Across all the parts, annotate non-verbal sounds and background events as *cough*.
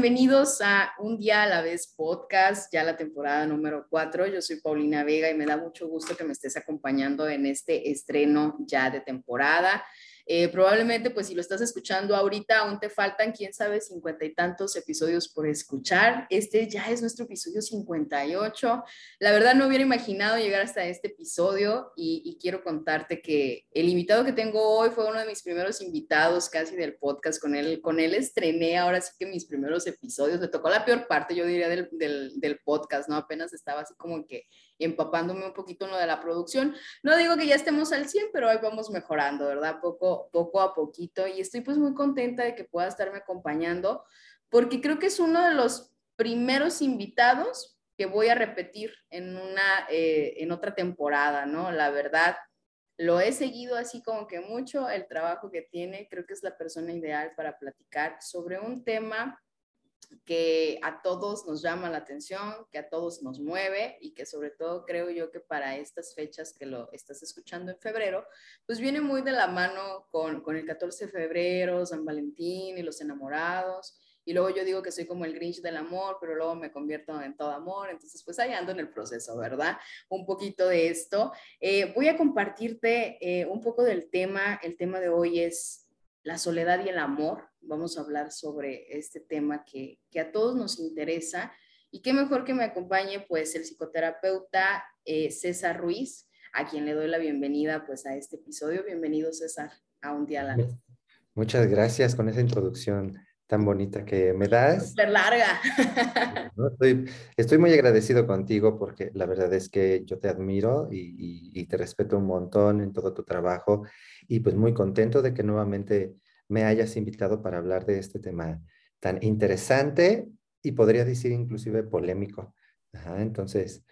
Bienvenidos a Un Día a la Vez podcast, ya la temporada número 4. Yo soy Paulina Vega y me da mucho gusto que me estés acompañando en este estreno ya de temporada. Eh, probablemente, pues si lo estás escuchando ahorita, aún te faltan, quién sabe, cincuenta y tantos episodios por escuchar. Este ya es nuestro episodio 58. La verdad no hubiera imaginado llegar hasta este episodio y, quiero contarte que el invitado que tengo hoy fue uno de mis primeros invitados casi del podcast. Con él, con él estrené ahora sí que mis primeros episodios. Le tocó la peor parte, yo diría, del, del, del podcast, ¿no? Apenas estaba así como que empapándome un poquito lo de la producción. No digo que ya estemos al 100, pero ahí vamos mejorando, ¿verdad? Poco, poco a poquito. Y estoy pues muy contenta de que pueda estarme acompañando, porque creo que es uno de los primeros invitados que voy a repetir en, una, eh, en otra temporada, ¿no? La verdad, lo he seguido así como que mucho, el trabajo que tiene, creo que es la persona ideal para platicar sobre un tema que a todos nos llama la atención, que a todos nos mueve y que sobre todo creo yo que para estas fechas que lo estás escuchando en febrero, pues viene muy de la mano con, con el 14 de febrero, San Valentín y los enamorados. Y luego yo digo que soy como el Grinch del amor, pero luego me convierto en todo amor. Entonces, pues ahí ando en el proceso, ¿verdad? Un poquito de esto. Eh, voy a compartirte eh, un poco del tema. El tema de hoy es la soledad y el amor. Vamos a hablar sobre este tema que, a todos nos interesa. Y qué mejor que me acompañe pues el psicoterapeuta eh, César Ruiz, a quien le doy la bienvenida pues a este episodio. Bienvenido César a un día a la vez. Muchas gracias con esa introducción tan bonita que me das. Súper larga. *laughs* Estoy, estoy, muy agradecido contigo porque la verdad es que yo te admiro y, y, te respeto un montón en todo tu trabajo y pues muy contento de que nuevamente me hayas invitado para hablar de este tema tan interesante y podría decir inclusive polémico. entonces,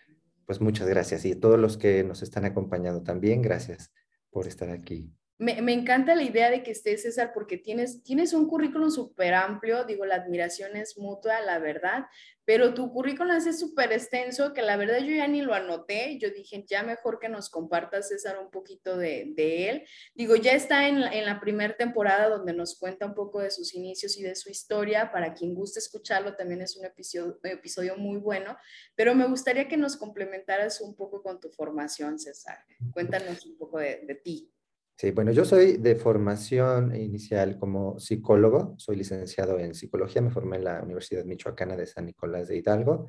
pues muchas gracias y todos los que nos están acompañando también, gracias por estar aquí me, encanta la idea de que estés, César, porque tienes, tienes un currículum súper amplio, digo, la admiración es mutua, la verdad, pero tu currículum es súper extenso, que la verdad yo ya ni lo anoté, yo dije, ya mejor que nos compartas, César, un poquito de, él. Digo, ya está en, en la primera temporada donde nos cuenta un poco de sus inicios y de su historia, para quien guste escucharlo, también es un episodio, episodio muy bueno, pero me gustaría que nos complementaras un poco con tu formación, César. Cuéntanos un poco de, de ti. Sí, bueno, yo soy de formación inicial como psicólogo, soy licenciado en psicología, me formé en la Universidad Michoacana de San Nicolás de Hidalgo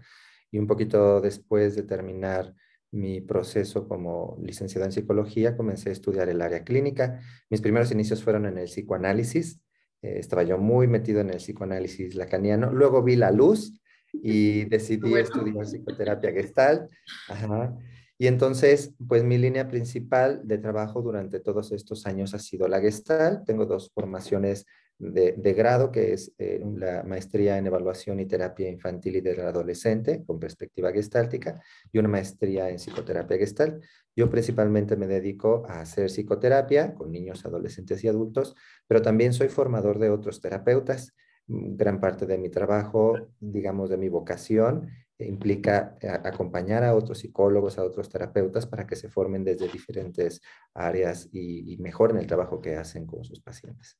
y un poquito después de terminar mi proceso como licenciado en psicología, comencé a estudiar el área clínica. Mis primeros inicios fueron en el psicoanálisis, eh, estaba yo muy metido en el psicoanálisis lacaniano, luego vi la luz y decidí estudiar psicoterapia gestal. Ajá. Y entonces, pues mi línea principal de trabajo durante todos estos años ha sido la Gestalt. Tengo dos formaciones de, grado, que es eh, la maestría en evaluación y terapia infantil y del adolescente con perspectiva gestáltica y una maestría en psicoterapia gestalt. Yo principalmente me dedico a hacer psicoterapia con niños, adolescentes y adultos, pero también soy formador de otros terapeutas. Gran parte de mi trabajo, digamos, de mi vocación implica eh, acompañar a otros psicólogos, a otros terapeutas para que se formen desde diferentes áreas y, mejoren el trabajo que hacen con sus pacientes.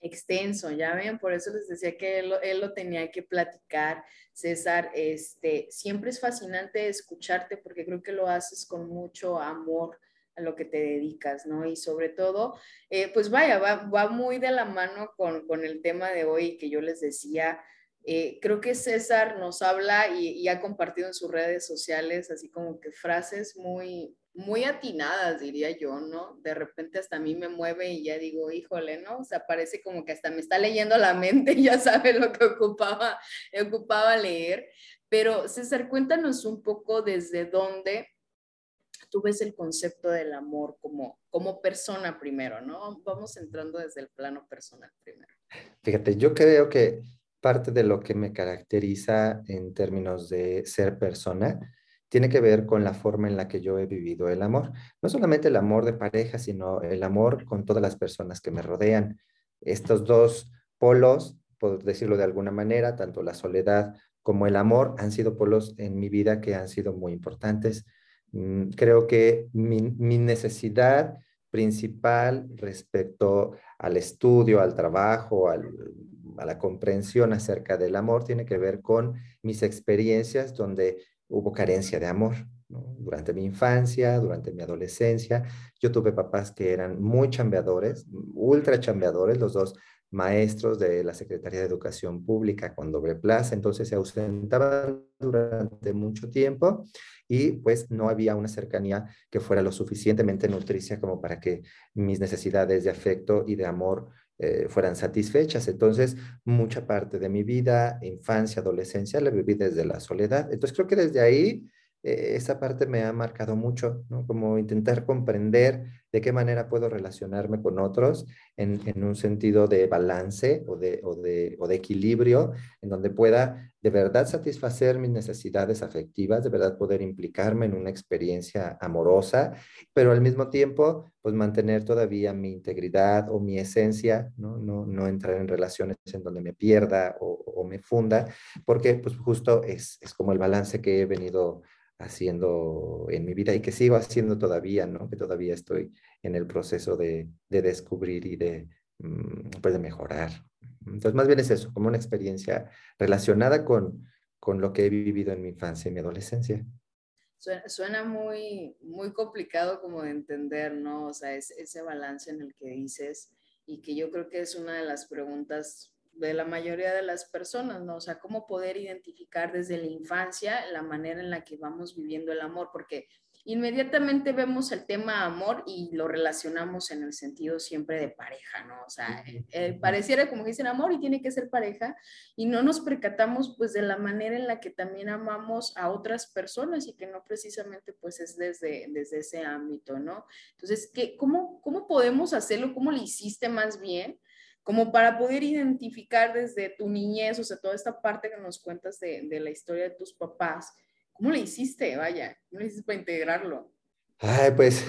Extenso, ya ven, por eso les decía que él, lo tenía que platicar. César, este, siempre es fascinante escucharte porque creo que lo haces con mucho amor a lo que te dedicas, ¿no? Y sobre todo, eh, pues vaya, va, va, muy de la mano con, con el tema de hoy que yo les decía, eh, creo que César nos habla y, ha compartido en sus redes sociales así como que frases muy, muy atinadas, diría yo, ¿no? De repente hasta a mí me mueve y ya digo, híjole, ¿no? O sea, parece como que hasta me está leyendo la *laughs* mente y ya sabe lo que ocupaba, ocupaba leer. Pero César, cuéntanos un poco desde dónde tú ves el concepto del amor como, como persona primero, ¿no? Vamos entrando desde el plano personal primero. Fíjate, yo creo que parte de lo que me caracteriza en términos de ser persona tiene que ver con la forma en la que yo he vivido el amor. No solamente el amor de pareja, sino el amor con todas las personas que me rodean. Estos dos polos, por decirlo de alguna manera, tanto la soledad como el amor han sido polos en mi vida que han sido muy importantes. Mm, creo que mi, mi necesidad principal respecto al estudio, al trabajo, a la comprensión acerca del amor tiene que ver con mis experiencias donde hubo carencia de amor. Durante mi infancia, durante mi adolescencia, yo tuve papás que eran muy chambeadores, ultra chambeadores, los dos maestros de la Secretaría de Educación Pública con doble plaza, entonces se ausentaban durante mucho tiempo y pues no había una cercanía que fuera lo suficientemente nutricia como para que mis necesidades de afecto y de amor eh, fueran satisfechas. Entonces, mucha parte de mi vida, infancia, adolescencia, la viví desde la soledad. Entonces, creo que desde ahí eh, esa parte me ha marcado mucho, ¿no? Como intentar comprender de qué manera puedo relacionarme con otros en, un sentido de balance o de, o, de, o de, equilibrio, en donde pueda de verdad satisfacer mis necesidades afectivas, de verdad poder implicarme en una experiencia amorosa, pero al mismo tiempo, pues mantener todavía mi integridad o mi esencia, no, no, no entrar en relaciones en donde me pierda o, o me funda, porque pues justo es, es como el balance que he venido haciendo en mi vida y que sigo haciendo todavía, ¿no? Que todavía estoy en el proceso de, de descubrir y de, mm, pues de mejorar. Entonces, más bien es eso, como una experiencia relacionada con, con lo que he vivido en mi infancia y mi adolescencia. Suena, muy, muy complicado como de entender, ¿no? O sea, es, ese balance en el que dices y que yo creo que es una de las preguntas de la mayoría de las personas, ¿no? O sea, cómo poder identificar desde la infancia la manera en la que vamos viviendo el amor, porque inmediatamente vemos el tema amor y lo relacionamos en el sentido siempre de pareja, ¿no? O sea, eh, pareciera como dicen amor y tiene que ser pareja y no nos percatamos pues de la manera en la que también amamos a otras personas y que no precisamente pues es desde, desde ese ámbito, ¿no? Entonces, ¿qué, cómo, ¿cómo podemos hacerlo? ¿Cómo lo hiciste más bien? Como para poder identificar desde tu niñez, o sea, toda esta parte que nos cuentas de, de la historia de tus papás, ¿cómo le hiciste? Vaya, ¿cómo le hiciste para integrarlo? Ay, pues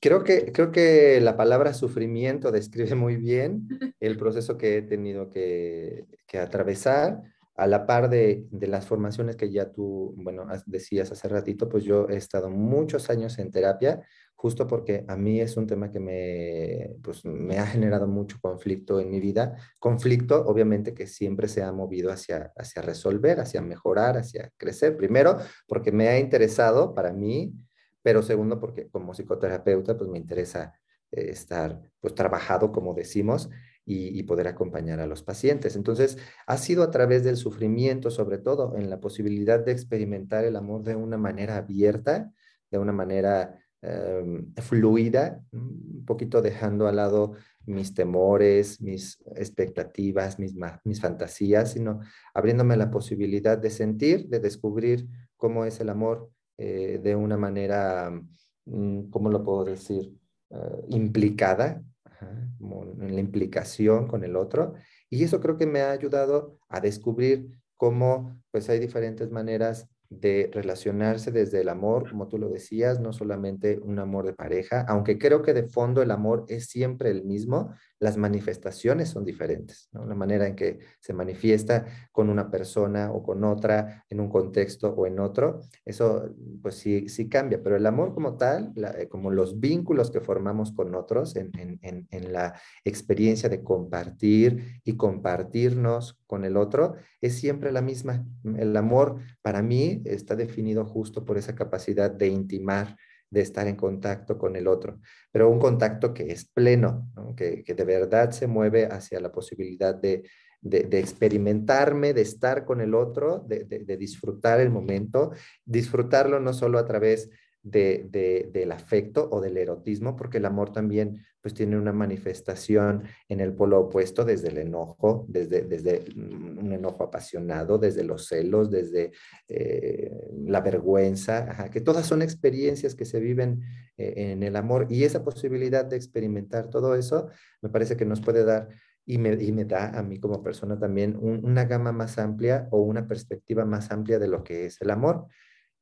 creo que, creo que la palabra sufrimiento *laughs* describe muy bien el proceso que he tenido que, que atravesar a la par de, las formaciones que ya tú, bueno, decías hace ratito, pues yo he estado muchos años en terapia, justo porque a mí es un tema que me, pues, me ha generado mucho conflicto en mi vida. Conflicto, obviamente, que siempre se ha movido hacia, hacia resolver, hacia mejorar, hacia crecer. Primero, porque me ha interesado para mí, pero segundo, porque como psicoterapeuta, pues me interesa eh, estar, pues, trabajado, como decimos, y, poder acompañar a los pacientes. Entonces, ha sido a través del sufrimiento, sobre todo, en la posibilidad de experimentar el amor de una manera abierta, de una manera em, fluida, un poquito dejando al lado mis temores, mis expectativas, mis, mis fantasías, sino abriéndome la posibilidad de sentir, de descubrir cómo es el amor eh, de una manera, mm, ¿cómo lo puedo decir? Eh, implicada, en la implicación con el otro. Y eso creo que me ha ayudado a descubrir cómo pues hay diferentes maneras de relacionarse desde el amor, como tú lo decías, no solamente un amor de pareja, aunque creo que de fondo el amor es siempre el mismo, las manifestaciones son diferentes. La manera en que se manifiesta con una persona o con otra, en un contexto o en otro, eso pues sí, sí cambia, pero el amor como tal, eh, como los vínculos que formamos con otros en, en, en la experiencia de compartir y compartirnos con el otro, es siempre la misma. El amor para mí está definido justo por esa capacidad de intimar, de estar en contacto con el otro, pero un contacto que es pleno, que, de verdad se mueve hacia la posibilidad de, experimentarme, de estar con el otro, de, disfrutar el momento, disfrutarlo no solo a través de, del afecto o del erotismo, porque el amor también pues tiene una manifestación en el polo opuesto desde el enojo, desde, desde un enojo apasionado, desde los celos, desde eh, la vergüenza, que todas son experiencias que se viven eh, en el amor y esa posibilidad de experimentar todo eso me parece que nos puede dar y me, y me da a mí como persona también una gama más amplia o una perspectiva más amplia de lo que es el amor.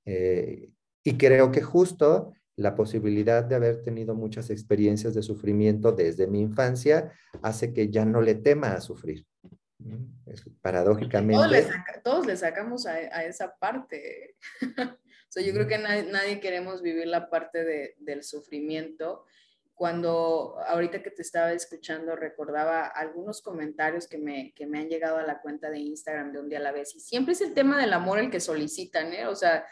Eh, Y creo que justo la posibilidad de haber tenido muchas experiencias de sufrimiento desde mi infancia hace que ya no le tema a sufrir. paradójicamente. Todos le, sacamos a, esa parte. *laughs* o sea, yo creo que nadie, queremos vivir la parte del sufrimiento. Cuando ahorita que te estaba escuchando recordaba algunos comentarios que me, que me han llegado a la cuenta de Instagram de un día a la vez y siempre es el tema del amor el que solicitan, ¿eh? O sea,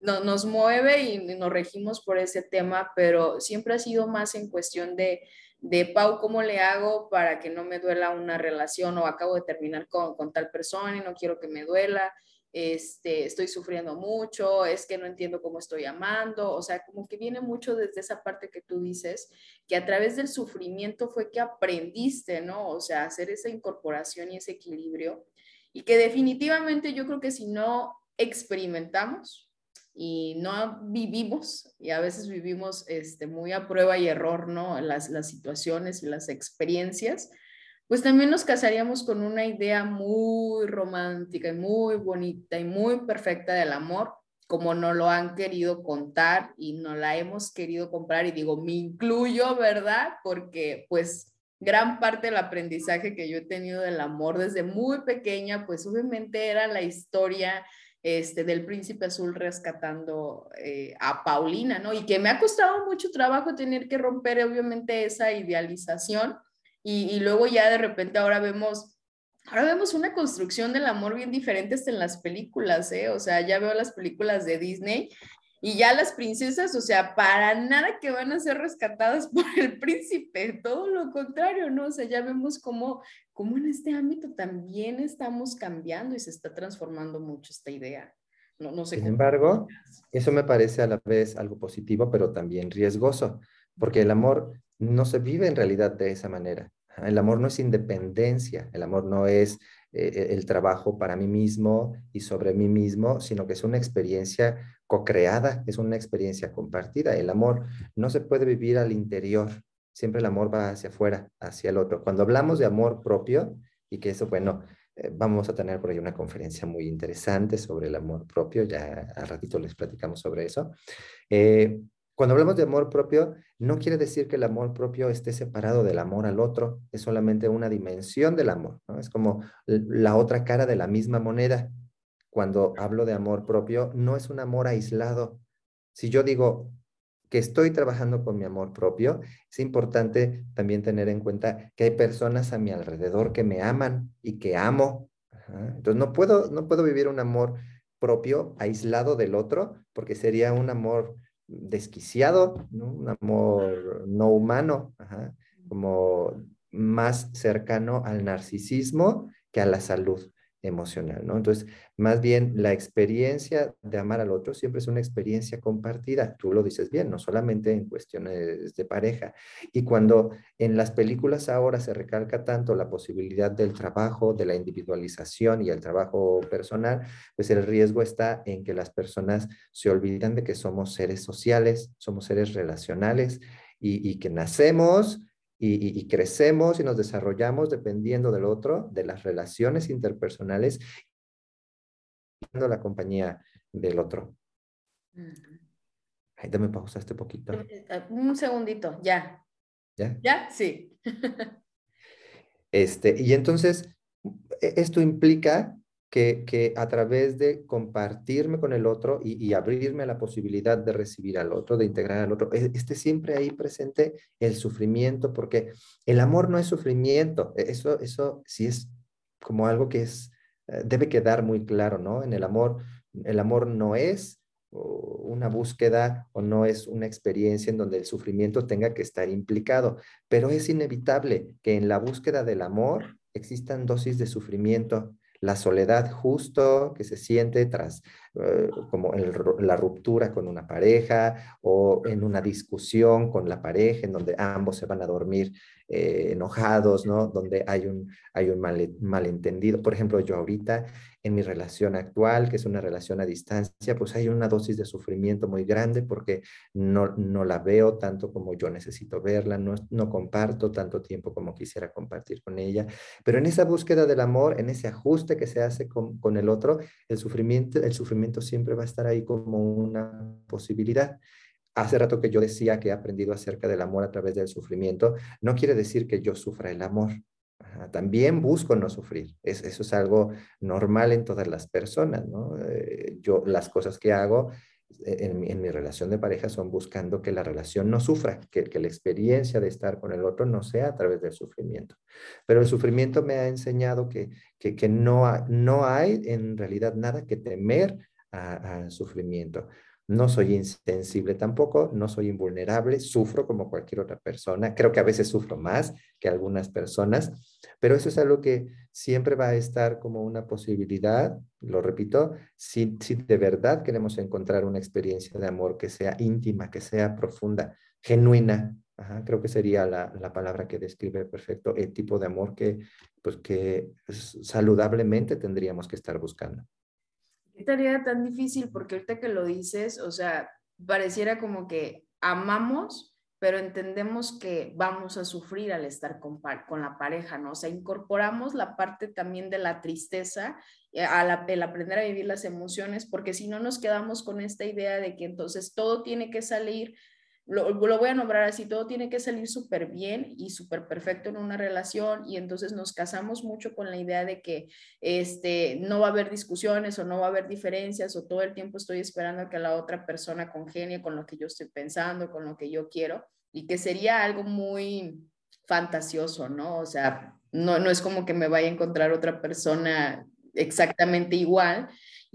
no, nos mueve y nos regimos por ese tema, pero siempre ha sido más en cuestión de, de Pau, ¿cómo le hago para que no me duela una relación o acabo de terminar con, con tal persona y no quiero que me duela? Este, estoy sufriendo mucho, es que no entiendo cómo estoy amando, o sea, como que viene mucho desde esa parte que tú dices, que a través del sufrimiento fue que aprendiste, ¿no? O sea, hacer esa incorporación y ese equilibrio, y que definitivamente yo creo que si no experimentamos, y no vivimos, y a veces vivimos este, muy a prueba y error, ¿no? Las, las situaciones y las experiencias, pues también nos casaríamos con una idea muy romántica y muy bonita y muy perfecta del amor, como nos lo han querido contar y no la hemos querido comprar. Y digo, me incluyo, ¿verdad? Porque pues gran parte del aprendizaje que yo he tenido del amor desde muy pequeña, pues obviamente era la historia este, del príncipe azul rescatando eh, a Paulina, ¿no? Y que me ha costado mucho trabajo tener que romper, obviamente, esa idealización. Y, luego ya de repente ahora vemos, ahora vemos una construcción del amor bien diferente hasta en las películas, ¿eh? O sea, ya veo las películas de Disney y ya las princesas, o sea, para nada que van a ser rescatadas *laughs* por el príncipe, todo lo contrario, ¿no? O sea, ya vemos cómo cómo en este ámbito también estamos cambiando y se está transformando mucho esta idea. No, no sé Sin embargo, eso me parece a la vez algo positivo, pero también riesgoso, porque el amor no se vive en realidad de esa manera. El amor no es independencia, el amor no es eh, eh, el trabajo para mí mismo y sobre mí mismo, sino que es una experiencia co-creada, es una experiencia compartida. El amor no se puede vivir al interior, siempre el amor va hacia afuera, hacia el otro. Cuando hablamos de amor propio, y que eso, bueno, eh, vamos a tener por ahí una conferencia muy interesante sobre el amor propio, ya a ratito les platicamos sobre eso. Eh, cuando hablamos de amor propio, no quiere decir que el amor propio esté separado del amor al otro, es solamente una dimensión del amor. Es como la otra cara de la misma moneda. Cuando hablo de amor propio, no es un amor aislado. Si yo digo, que estoy trabajando con mi amor propio, es importante también tener en cuenta que hay personas a mi alrededor que me aman y que amo. Entonces no puedo, no puedo vivir un amor propio aislado del otro porque sería un amor desquiciado, un amor no humano, como más cercano al narcisismo que a la salud emocional, ¿no? Entonces, más bien la experiencia de amar al otro siempre es una experiencia compartida. Tú lo dices bien, no solamente en cuestiones de pareja. Y cuando en las películas ahora se recalca tanto la posibilidad del trabajo, de la individualización y el trabajo personal, pues el riesgo está en que las personas se olvidan de que somos seres sociales, somos seres relacionales y, y que nacemos y, crecemos y nos desarrollamos dependiendo del otro, de las relaciones interpersonales, y la compañía del otro. Ay, dame pausa este poquito. Eh, eh, un segundito, ya. ¿Ya? ¿Ya? Sí. *laughs* este, y entonces, e, esto implica que, a través de compartirme con el otro y, abrirme a la posibilidad de recibir al otro, de integrar al otro, e, esté siempre ahí presente el sufrimiento, porque el amor no es sufrimiento, e, eso, eso sí es como algo que es, eh, debe quedar muy claro, ¿no? En el amor, el amor no es una búsqueda o no es una experiencia en donde el sufrimiento tenga que estar implicado, pero es inevitable que en la búsqueda del amor existan dosis de sufrimiento la soledad justo que se siente tras eh, como la ruptura con una pareja o en una discusión con la pareja en donde ambos se van a dormir eh, enojados, ¿no? Donde hay un, hay un malentendido. Por ejemplo, yo ahorita en mi relación actual, que es una relación a distancia, pues hay una dosis de sufrimiento muy grande porque no, no la veo tanto como yo necesito verla, no, no comparto tanto tiempo como quisiera compartir con ella. Pero en esa búsqueda del amor, en ese ajuste que se hace con, con el otro, el sufrimiento, el sufrimiento siempre va a estar ahí como una posibilidad. Hace rato que yo decía que he aprendido acerca del amor a través del sufrimiento, no quiere decir que yo sufra el amor. También busco no sufrir. eso es algo normal en todas las personas, ¿no? Eh, yo las cosas que hago en, mi relación de pareja son buscando que la relación no sufra, que, que, la experiencia de estar con el otro no sea a través del sufrimiento. Pero el sufrimiento me ha enseñado que, que, que no, no hay en realidad nada que temer al sufrimiento. No soy insensible tampoco, no soy invulnerable, sufro como cualquier otra persona. Creo que a veces sufro más que algunas personas, pero eso es algo que siempre va a estar como una posibilidad, lo repito, si, si de verdad queremos encontrar una experiencia de amor que sea íntima, que sea profunda, genuina. creo que sería la, la, palabra que describe perfecto el tipo de amor que, pues, que saludablemente tendríamos que estar buscando qué tarea tan difícil, porque ahorita que lo dices, o sea, pareciera como que amamos, pero entendemos que vamos a sufrir al estar con, con la pareja, ¿no? O sea, incorporamos la parte también de la tristeza, eh, al, el aprender a vivir las emociones, porque si no nos quedamos con esta idea de que entonces todo tiene que salir lo, voy a nombrar así, todo tiene que salir súper bien y súper perfecto en una relación y entonces nos casamos mucho con la idea de que este, no va a haber discusiones o no va a haber diferencias o todo el tiempo estoy esperando que la otra persona congenie con lo que yo estoy pensando, con lo que yo quiero y que sería algo muy fantasioso, ¿no? O sea, no, no es como que me vaya a encontrar otra persona exactamente igual,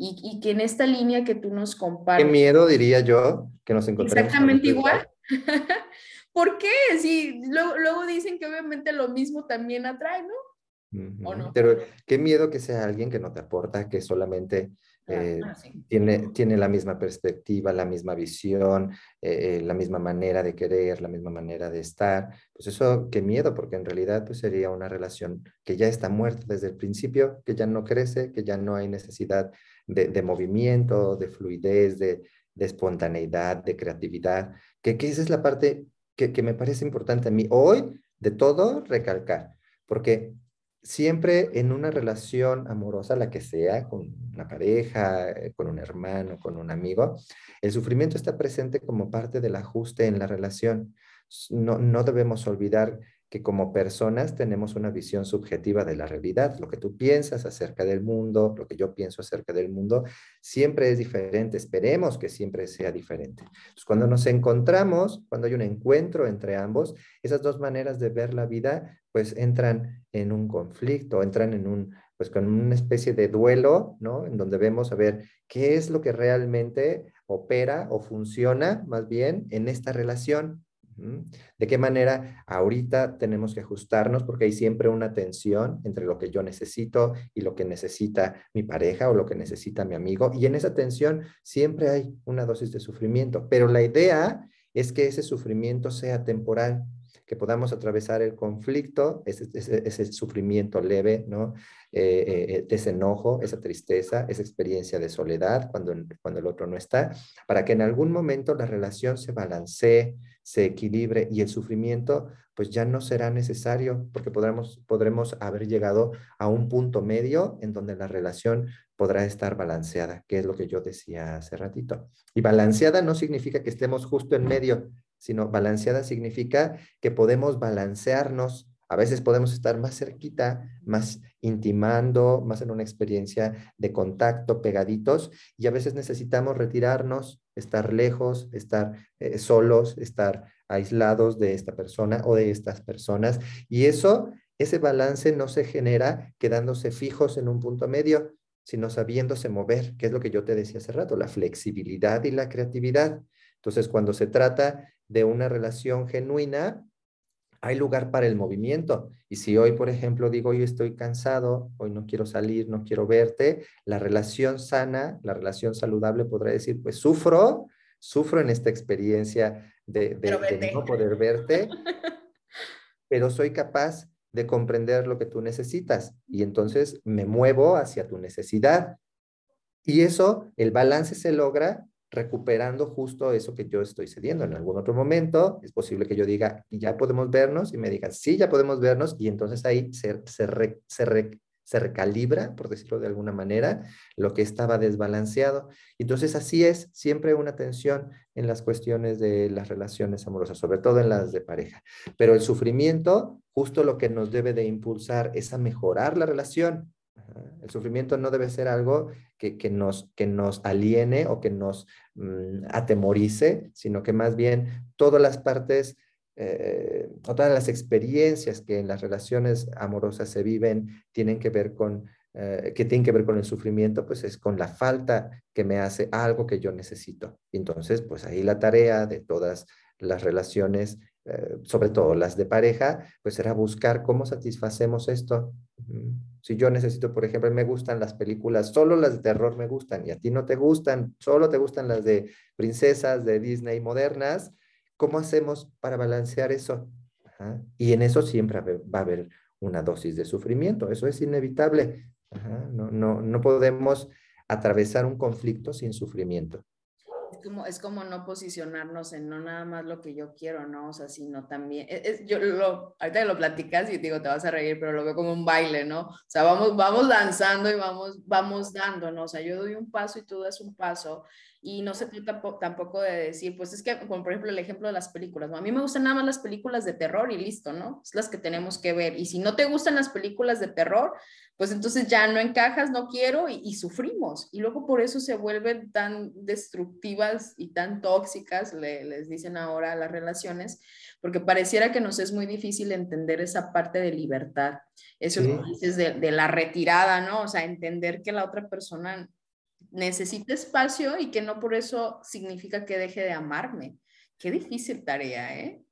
y, que en esta línea que tú nos compartes. Qué miedo, diría yo, que nos encontremos. Exactamente igual. *laughs* ¿Por qué? Sí, luego, dicen que obviamente lo mismo también atrae, ¿no? ¿O no? Pero qué miedo que sea alguien que no te aporta, que solamente eh, tiene, tiene la misma perspectiva, la misma visión, eh, eh, la misma manera de querer, la misma manera de estar. Pues eso, qué miedo, porque en realidad pues sería una relación que ya está muerta desde el principio, que ya no crece, que ya no hay necesidad de, movimiento, de fluidez, de, espontaneidad, de creatividad, que, esa es la parte que, que, me parece importante a mí hoy, de todo, recalcar, porque siempre en una relación amorosa, la que sea, con una pareja, eh, con un hermano, con un amigo, el sufrimiento está presente como parte del ajuste en la relación. No, no debemos olvidar que como personas tenemos una visión subjetiva de la realidad. Lo que tú piensas acerca del mundo, lo que yo pienso acerca del mundo, siempre es diferente. Esperemos que siempre sea diferente. cuando nos encontramos, cuando hay un encuentro entre ambos, esas dos maneras de ver la vida, pues entran en un conflicto, entran en un, pues con una especie de duelo, ¿no? En donde vemos a ver qué es lo que realmente opera o funciona más bien en esta relación ¿De qué manera ahorita tenemos que ajustarnos? Porque hay siempre una tensión entre lo que yo necesito y lo que necesita mi pareja o lo que necesita mi amigo. Y en esa tensión siempre hay una dosis de sufrimiento. Pero la idea es que ese sufrimiento sea temporal, que podamos atravesar el conflicto, ese, sufrimiento leve, ¿no? Eh, eh, ese enojo, esa tristeza, esa experiencia de soledad cuando, cuando el otro no está, para que en algún momento la relación se balancee, se equilibre y el sufrimiento pues ya no será necesario porque podremos, podremos haber llegado a un punto medio en donde la relación podrá estar balanceada, que es lo que yo decía hace ratito. Y balanceada no significa que estemos justo en medio, sino balanceada significa que podemos balancearnos. A veces podemos estar más cerquita, más intimando, más en una experiencia de contacto, pegaditos, y a veces necesitamos retirarnos, estar lejos, estar eh, solos, estar aislados de esta persona o de estas personas. Y eso, ese balance no se genera quedándose fijos en un punto medio, sino sabiéndose mover, que es lo que yo te decía hace rato, la flexibilidad y la creatividad. Entonces, cuando se trata de una relación genuina, hay lugar para el movimiento. Y si hoy, por ejemplo, digo, hoy estoy cansado, hoy no quiero salir, no quiero verte, la relación sana, la relación saludable podrá decir, pues sufro, sufro en esta experiencia de, de no poder verte, *laughs* pero soy capaz de comprender lo que tú necesitas y entonces me muevo hacia tu necesidad. Y eso, el balance se logra recuperando justo eso que yo estoy cediendo. En algún otro momento es posible que yo diga, ya podemos vernos, y me digan, sí, ya podemos vernos, y entonces ahí se, se, se recalibra, por decirlo de alguna manera, lo que estaba desbalanceado. Entonces, así es, siempre una tensión en las cuestiones de las relaciones amorosas, sobre todo en las de pareja. Pero el sufrimiento, justo lo que nos debe de impulsar es a mejorar la relación. El sufrimiento no debe ser algo que, nos, que nos aliene o que nos mm, atemorice, sino que más bien todas las partes eh, todas las experiencias que en las relaciones amorosas se viven tienen que ver con, eh, que tienen que ver con el sufrimiento, pues es con la falta que me hace algo que yo necesito. Entonces, pues ahí la tarea de todas las relaciones, eh, sobre todo las de pareja, pues será buscar cómo satisfacemos esto. Si yo necesito, por ejemplo, me gustan las películas, solo las de terror me gustan y a ti no te gustan, solo te gustan las de princesas de Disney modernas, ¿Cómo hacemos para balancear eso? Y en eso siempre va a haber una dosis de sufrimiento, eso es inevitable. No, no, no podemos atravesar un conflicto sin sufrimiento. Es como, es como no posicionarnos en no nada más lo que yo quiero, ¿no? O sea, sino también, es, yo lo, ahorita lo platicas y digo, te vas a reír, pero lo veo como un baile, ¿no? O sea, vamos, vamos danzando y vamos, vamos dando, ¿no? O sea, yo doy un paso y tú das un paso y no se trata tampoco de decir, pues es que, como por ejemplo el ejemplo de las películas, ¿no? a mí me gustan nada más las películas de terror y listo, ¿no? Es las que tenemos que ver. Y si no te gustan las películas de terror, pues entonces ya no encajas, no quiero y, sufrimos. Y luego por eso se vuelven tan destructivas y tan tóxicas, les dicen ahora las relaciones, porque pareciera que nos es muy difícil entender esa parte de libertad. Eso que dices de, de la retirada, ¿no? O sea, entender que la otra persona necesita espacio y que no por eso significa que deje de amarme. Qué difícil tarea, ¿eh?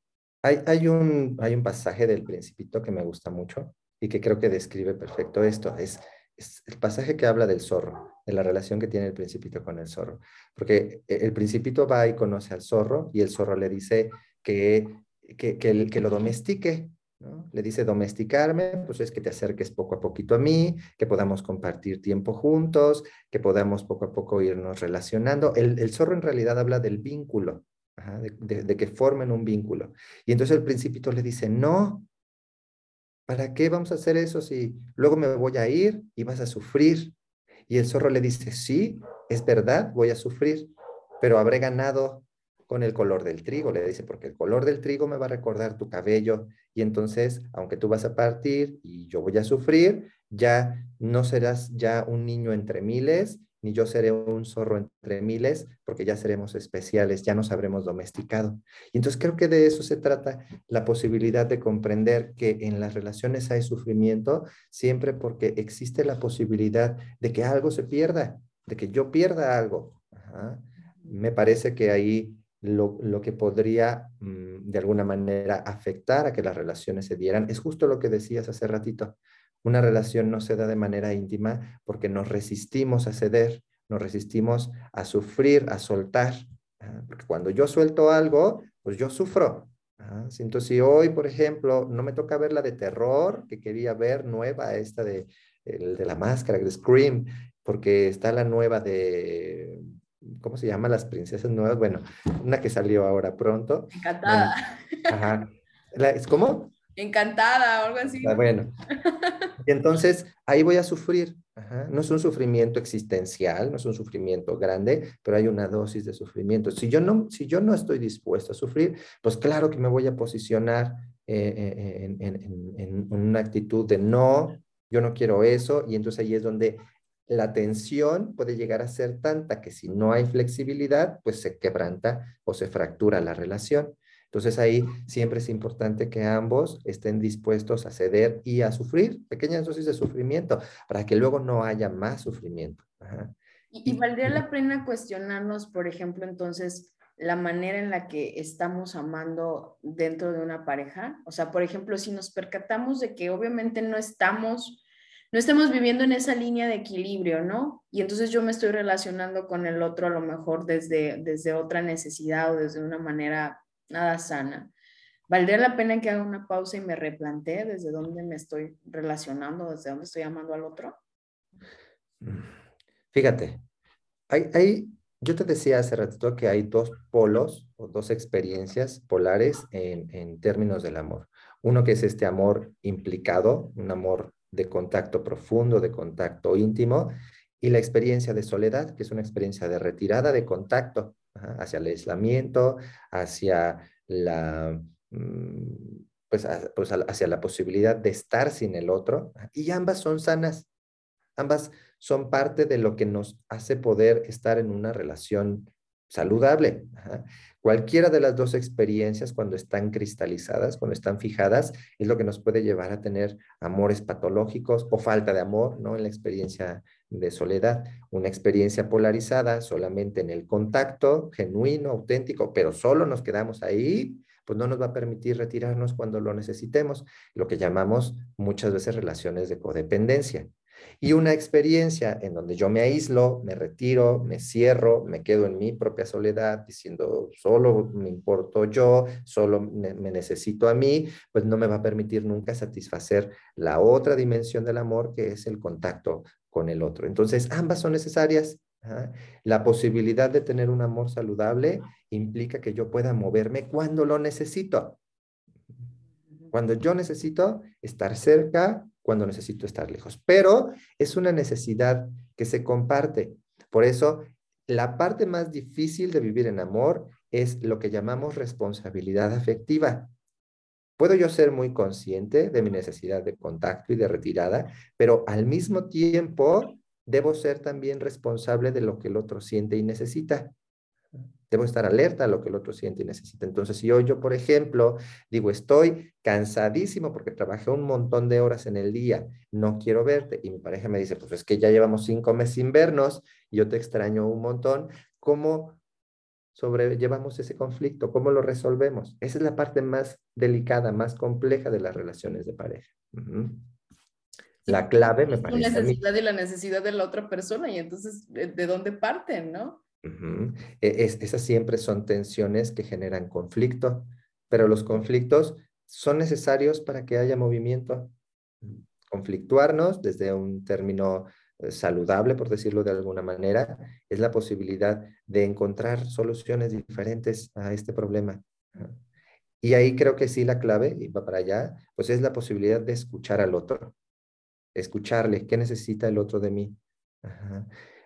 Hay, hay, un, hay un pasaje del principito que me gusta mucho y que creo que describe perfecto esto. Es, es el pasaje que habla del zorro, de la relación que tiene el principito con el zorro. Porque el principito va y conoce al zorro y el zorro le dice que, que, que, que lo domestique, le dice domesticarme, pues es que te acerques poco a poquito a mí, que podamos compartir tiempo juntos, que podamos poco a poco irnos relacionando. El, zorro en realidad habla del vínculo, de, que formen un vínculo. Y entonces el principito le dice, no, ¿para qué vamos a hacer eso si luego me voy a ir y vas a sufrir? Y el zorro le dice, sí, es verdad, voy a sufrir, pero habré ganado con el color del trigo, le dice, porque el color del trigo me va a recordar tu cabello y entonces, aunque tú vas a partir y yo voy a sufrir, ya no serás ya un niño entre miles, ni yo seré un zorro entre miles, porque ya seremos especiales, ya nos habremos domesticado. Y entonces creo que de eso se trata la posibilidad de comprender que en las relaciones hay sufrimiento siempre porque existe la posibilidad de que algo se pierda, de que yo pierda algo. Me parece que ahí lo, que podría mm, de alguna manera afectar a que las relaciones se dieran. Es justo lo que decías hace ratito. Una relación no se da de manera íntima porque nos resistimos a ceder, nos resistimos a sufrir, a soltar. ¿ah? Porque cuando yo suelto algo, pues yo sufro. ¿ah? Entonces, si hoy, por ejemplo, no me toca ver la de terror, que quería ver nueva, esta de, de la máscara, de Scream, porque está la nueva de ¿cómo se llama? Las princesas nuevas. Bueno, una que salió ahora pronto. Encantada. ajá. ¿Es cómo? Encantada o algo así. Ah, bueno. Y entonces ahí voy a sufrir. Ajá. No es un sufrimiento existencial, no es un sufrimiento grande, pero hay una dosis de sufrimiento. Si yo no, si yo no estoy dispuesto a sufrir, pues claro que me voy a posicionar eh, eh, en, en, en una actitud de no, yo no quiero eso, y entonces ahí es donde la tensión puede llegar a ser tanta que si no hay flexibilidad, pues se quebranta o se fractura la relación. Entonces ahí siempre es importante que ambos estén dispuestos a ceder y a sufrir pequeñas dosis de sufrimiento para que luego no haya más sufrimiento. Y, valdría la pena cuestionarnos, por ejemplo, entonces, la manera en la que estamos amando dentro de una pareja. O sea, por ejemplo, si nos percatamos de que obviamente no estamos no estemos viviendo en esa línea de equilibrio, ¿no? Y entonces yo me estoy relacionando con el otro a lo mejor desde, desde otra necesidad o desde una manera nada sana. ¿Valdría la pena que haga una pausa y me replantee desde dónde me estoy relacionando, desde dónde estoy amando al otro? Fíjate, hay, hay, yo te decía hace ratito que hay dos polos o dos experiencias polares en, en términos del amor. Uno que es este amor implicado, un amor de contacto profundo, de contacto íntimo, y la experiencia de soledad, que es una experiencia de retirada de contacto hacia el aislamiento, hacia la, mm, pues, pues hacia la posibilidad de estar sin el otro, y ambas son sanas, ambas son parte de lo que nos hace poder estar en una relación saludable. Cualquiera de las dos experiencias, cuando están cristalizadas, cuando están fijadas, es lo que nos puede llevar a tener amores patológicos o falta de amor, ¿no? En la experiencia de soledad. Una experiencia polarizada solamente en el contacto genuino, auténtico, pero solo nos quedamos ahí, pues no nos va a permitir retirarnos cuando lo necesitemos, lo que llamamos muchas veces relaciones de codependencia. Y una experiencia en donde yo me aíslo, me retiro, me cierro, me quedo en mi propia soledad diciendo solo me importo yo, solo me, necesito a mí, pues no me va a permitir nunca satisfacer la otra dimensión del amor que es el contacto con el otro. Entonces, ambas son necesarias. La posibilidad de tener un amor saludable implica que yo pueda moverme cuando lo necesito. Cuando yo necesito estar cerca, cuando necesito estar lejos. Pero es una necesidad que se comparte. Por eso, la parte más difícil de vivir en amor es lo que llamamos responsabilidad afectiva. Puedo yo ser muy consciente de mi necesidad de contacto y de retirada, pero al mismo tiempo debo ser también responsable de lo que el otro siente y necesita. Debo estar alerta a lo que el otro siente y necesita. Entonces, si hoy yo, por ejemplo, digo, estoy cansadísimo porque trabajé un montón de horas en el día, no quiero verte, y mi pareja me dice, pues es que ya llevamos cinco meses sin vernos y yo te extraño un montón, ¿cómo sobrellevamos ese conflicto? ¿Cómo lo resolvemos? Esa es la parte más delicada, más compleja de las relaciones de pareja. La clave me parece. La necesidad y la necesidad de la otra persona, y entonces, ¿de dónde parten, no? E, esas siempre son tensiones que generan conflicto, pero los conflictos son necesarios para que haya movimiento. Conflictuarnos desde un término eh, saludable, por decirlo de alguna manera, es la posibilidad de encontrar soluciones diferentes a este problema. Y ahí creo que sí la clave, y va para allá, pues es la posibilidad de escuchar al otro, escucharle, qué necesita el otro de mí.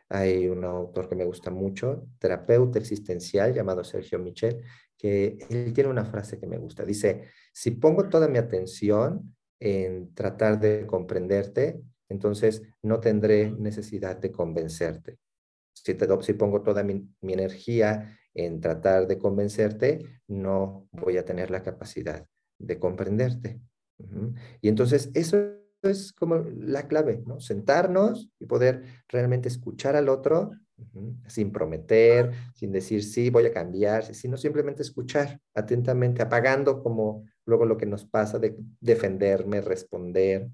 Hay un autor que me gusta mucho, terapeuta existencial llamado Sergio Michel, que él tiene una frase que me gusta. Dice, si pongo toda mi atención en tratar de comprenderte, entonces no tendré necesidad de convencerte. Si, te, si pongo toda mi, energía en tratar de convencerte, no voy a tener la capacidad de comprenderte. Y entonces eso es como la clave, ¿no? Sentarnos y poder realmente escuchar al otro sin prometer, sin decir sí, voy a cambiar, sino simplemente escuchar atentamente, apagando como luego lo que nos pasa de defenderme, responder.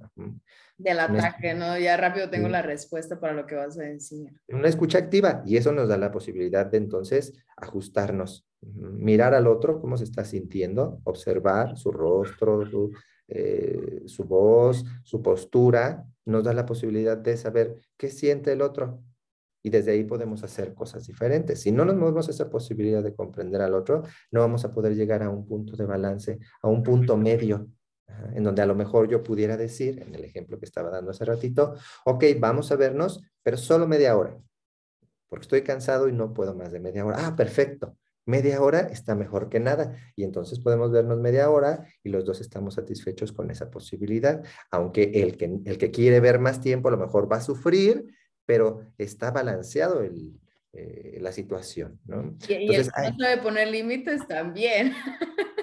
Del ataque, ¿no? Ya rápido tengo la respuesta para lo que vas a decir. Una escucha activa y eso nos da la posibilidad de entonces ajustarnos, mirar al otro, cómo se está sintiendo, observar su rostro, su, eh, su voz, su postura, nos da la posibilidad de saber qué siente el otro. Y desde ahí podemos hacer cosas diferentes. Si no nos movemos esa posibilidad de comprender al otro, no vamos a poder llegar a un punto de balance, a un punto medio, en donde a lo mejor yo pudiera decir, en el ejemplo que estaba dando hace ratito, ok, vamos a vernos, pero solo media hora, porque estoy cansado y no puedo más de media hora. Ah, perfecto media hora está mejor que nada. Y entonces podemos vernos media hora y los dos estamos satisfechos con esa posibilidad. Aunque el que, el que quiere ver más tiempo a lo mejor va a sufrir, pero está balanceado el, eh, la situación. ¿no? Y, el que no sabe poner límites también. *laughs*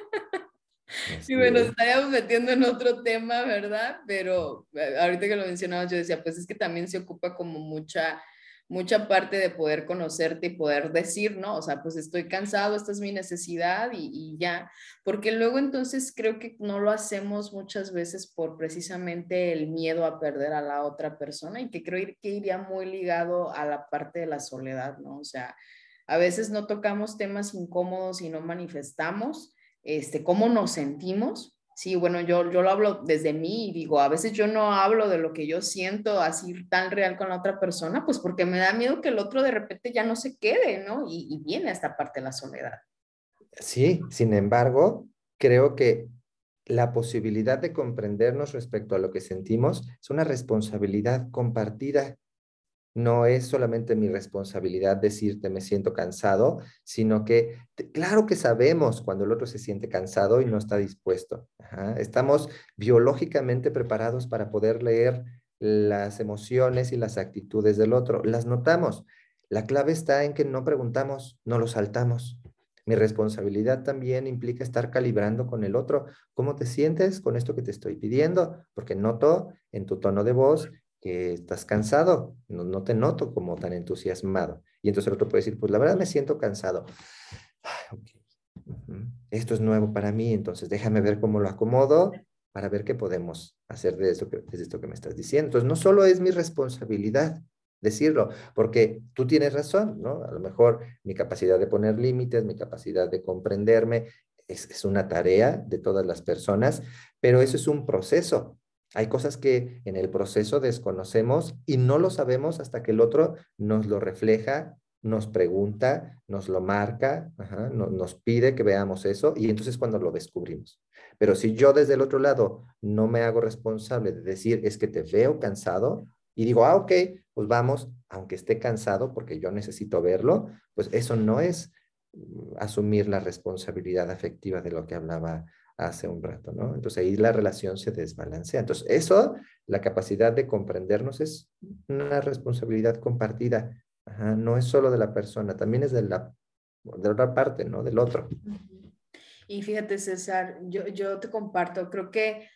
Sí, bueno, estaríamos metiendo en otro tema, ¿verdad? Pero eh, ahorita que lo mencionabas, yo decía, pues es que también se ocupa como mucha mucha parte de poder conocerte y poder decir, ¿no? O sea, pues estoy cansado, esta es mi necesidad y, ya, porque luego entonces creo que no lo hacemos muchas veces por precisamente el miedo a perder a la otra persona y que creo que iría muy ligado a la parte de la soledad, ¿no? O sea, a veces no tocamos temas incómodos y no manifestamos este, cómo nos sentimos Sí, bueno, yo, yo lo hablo desde mí y digo, a veces yo no hablo de lo que yo siento así tan real con la otra persona, pues porque me da miedo que el otro de repente ya no se quede, ¿no? Y, y viene esta parte de la soledad. Sí, sin embargo, creo que la posibilidad de comprendernos respecto a lo que sentimos es una responsabilidad compartida. No es solamente mi responsabilidad decirte me siento cansado, sino que claro que sabemos cuando el otro se siente cansado y no está dispuesto. Estamos biológicamente preparados para poder leer las emociones y las actitudes del otro. Las notamos. La clave está en que no preguntamos, no lo saltamos. Mi responsabilidad también implica estar calibrando con el otro. ¿Cómo te sientes con esto que te estoy pidiendo? Porque noto en tu tono de voz estás cansado. No, te noto como tan entusiasmado. Y entonces el otro puede decir, pues la verdad me siento cansado. Esto es nuevo para mí, entonces déjame ver cómo lo acomodo para ver qué podemos hacer de esto que, de esto que me estás diciendo. Entonces, no solo es mi responsabilidad, decirlo, porque tú tienes razón, ¿no? A lo mejor mi capacidad de poner límites, mi capacidad de comprenderme, es, una tarea de todas las personas, pero eso es un proceso. Hay cosas que en el proceso desconocemos y no lo sabemos hasta que el otro nos lo refleja, nos pregunta, nos lo marca, nos pide que veamos eso y entonces cuando lo descubrimos. Pero si yo desde el otro lado no me hago responsable de decir, es que te veo cansado, y digo, ah, ok, pues vamos, aunque esté cansado porque yo necesito verlo, pues eso no es mm, asumir la responsabilidad afectiva de lo que hablaba hace un rato, ¿no? Entonces ahí la relación se desbalancea. Entonces eso, la capacidad de comprendernos es una responsabilidad compartida, no es solo de la persona, también es de la, de otra parte, ¿no? Del otro. Y fíjate, César, yo, yo te comparto, creo que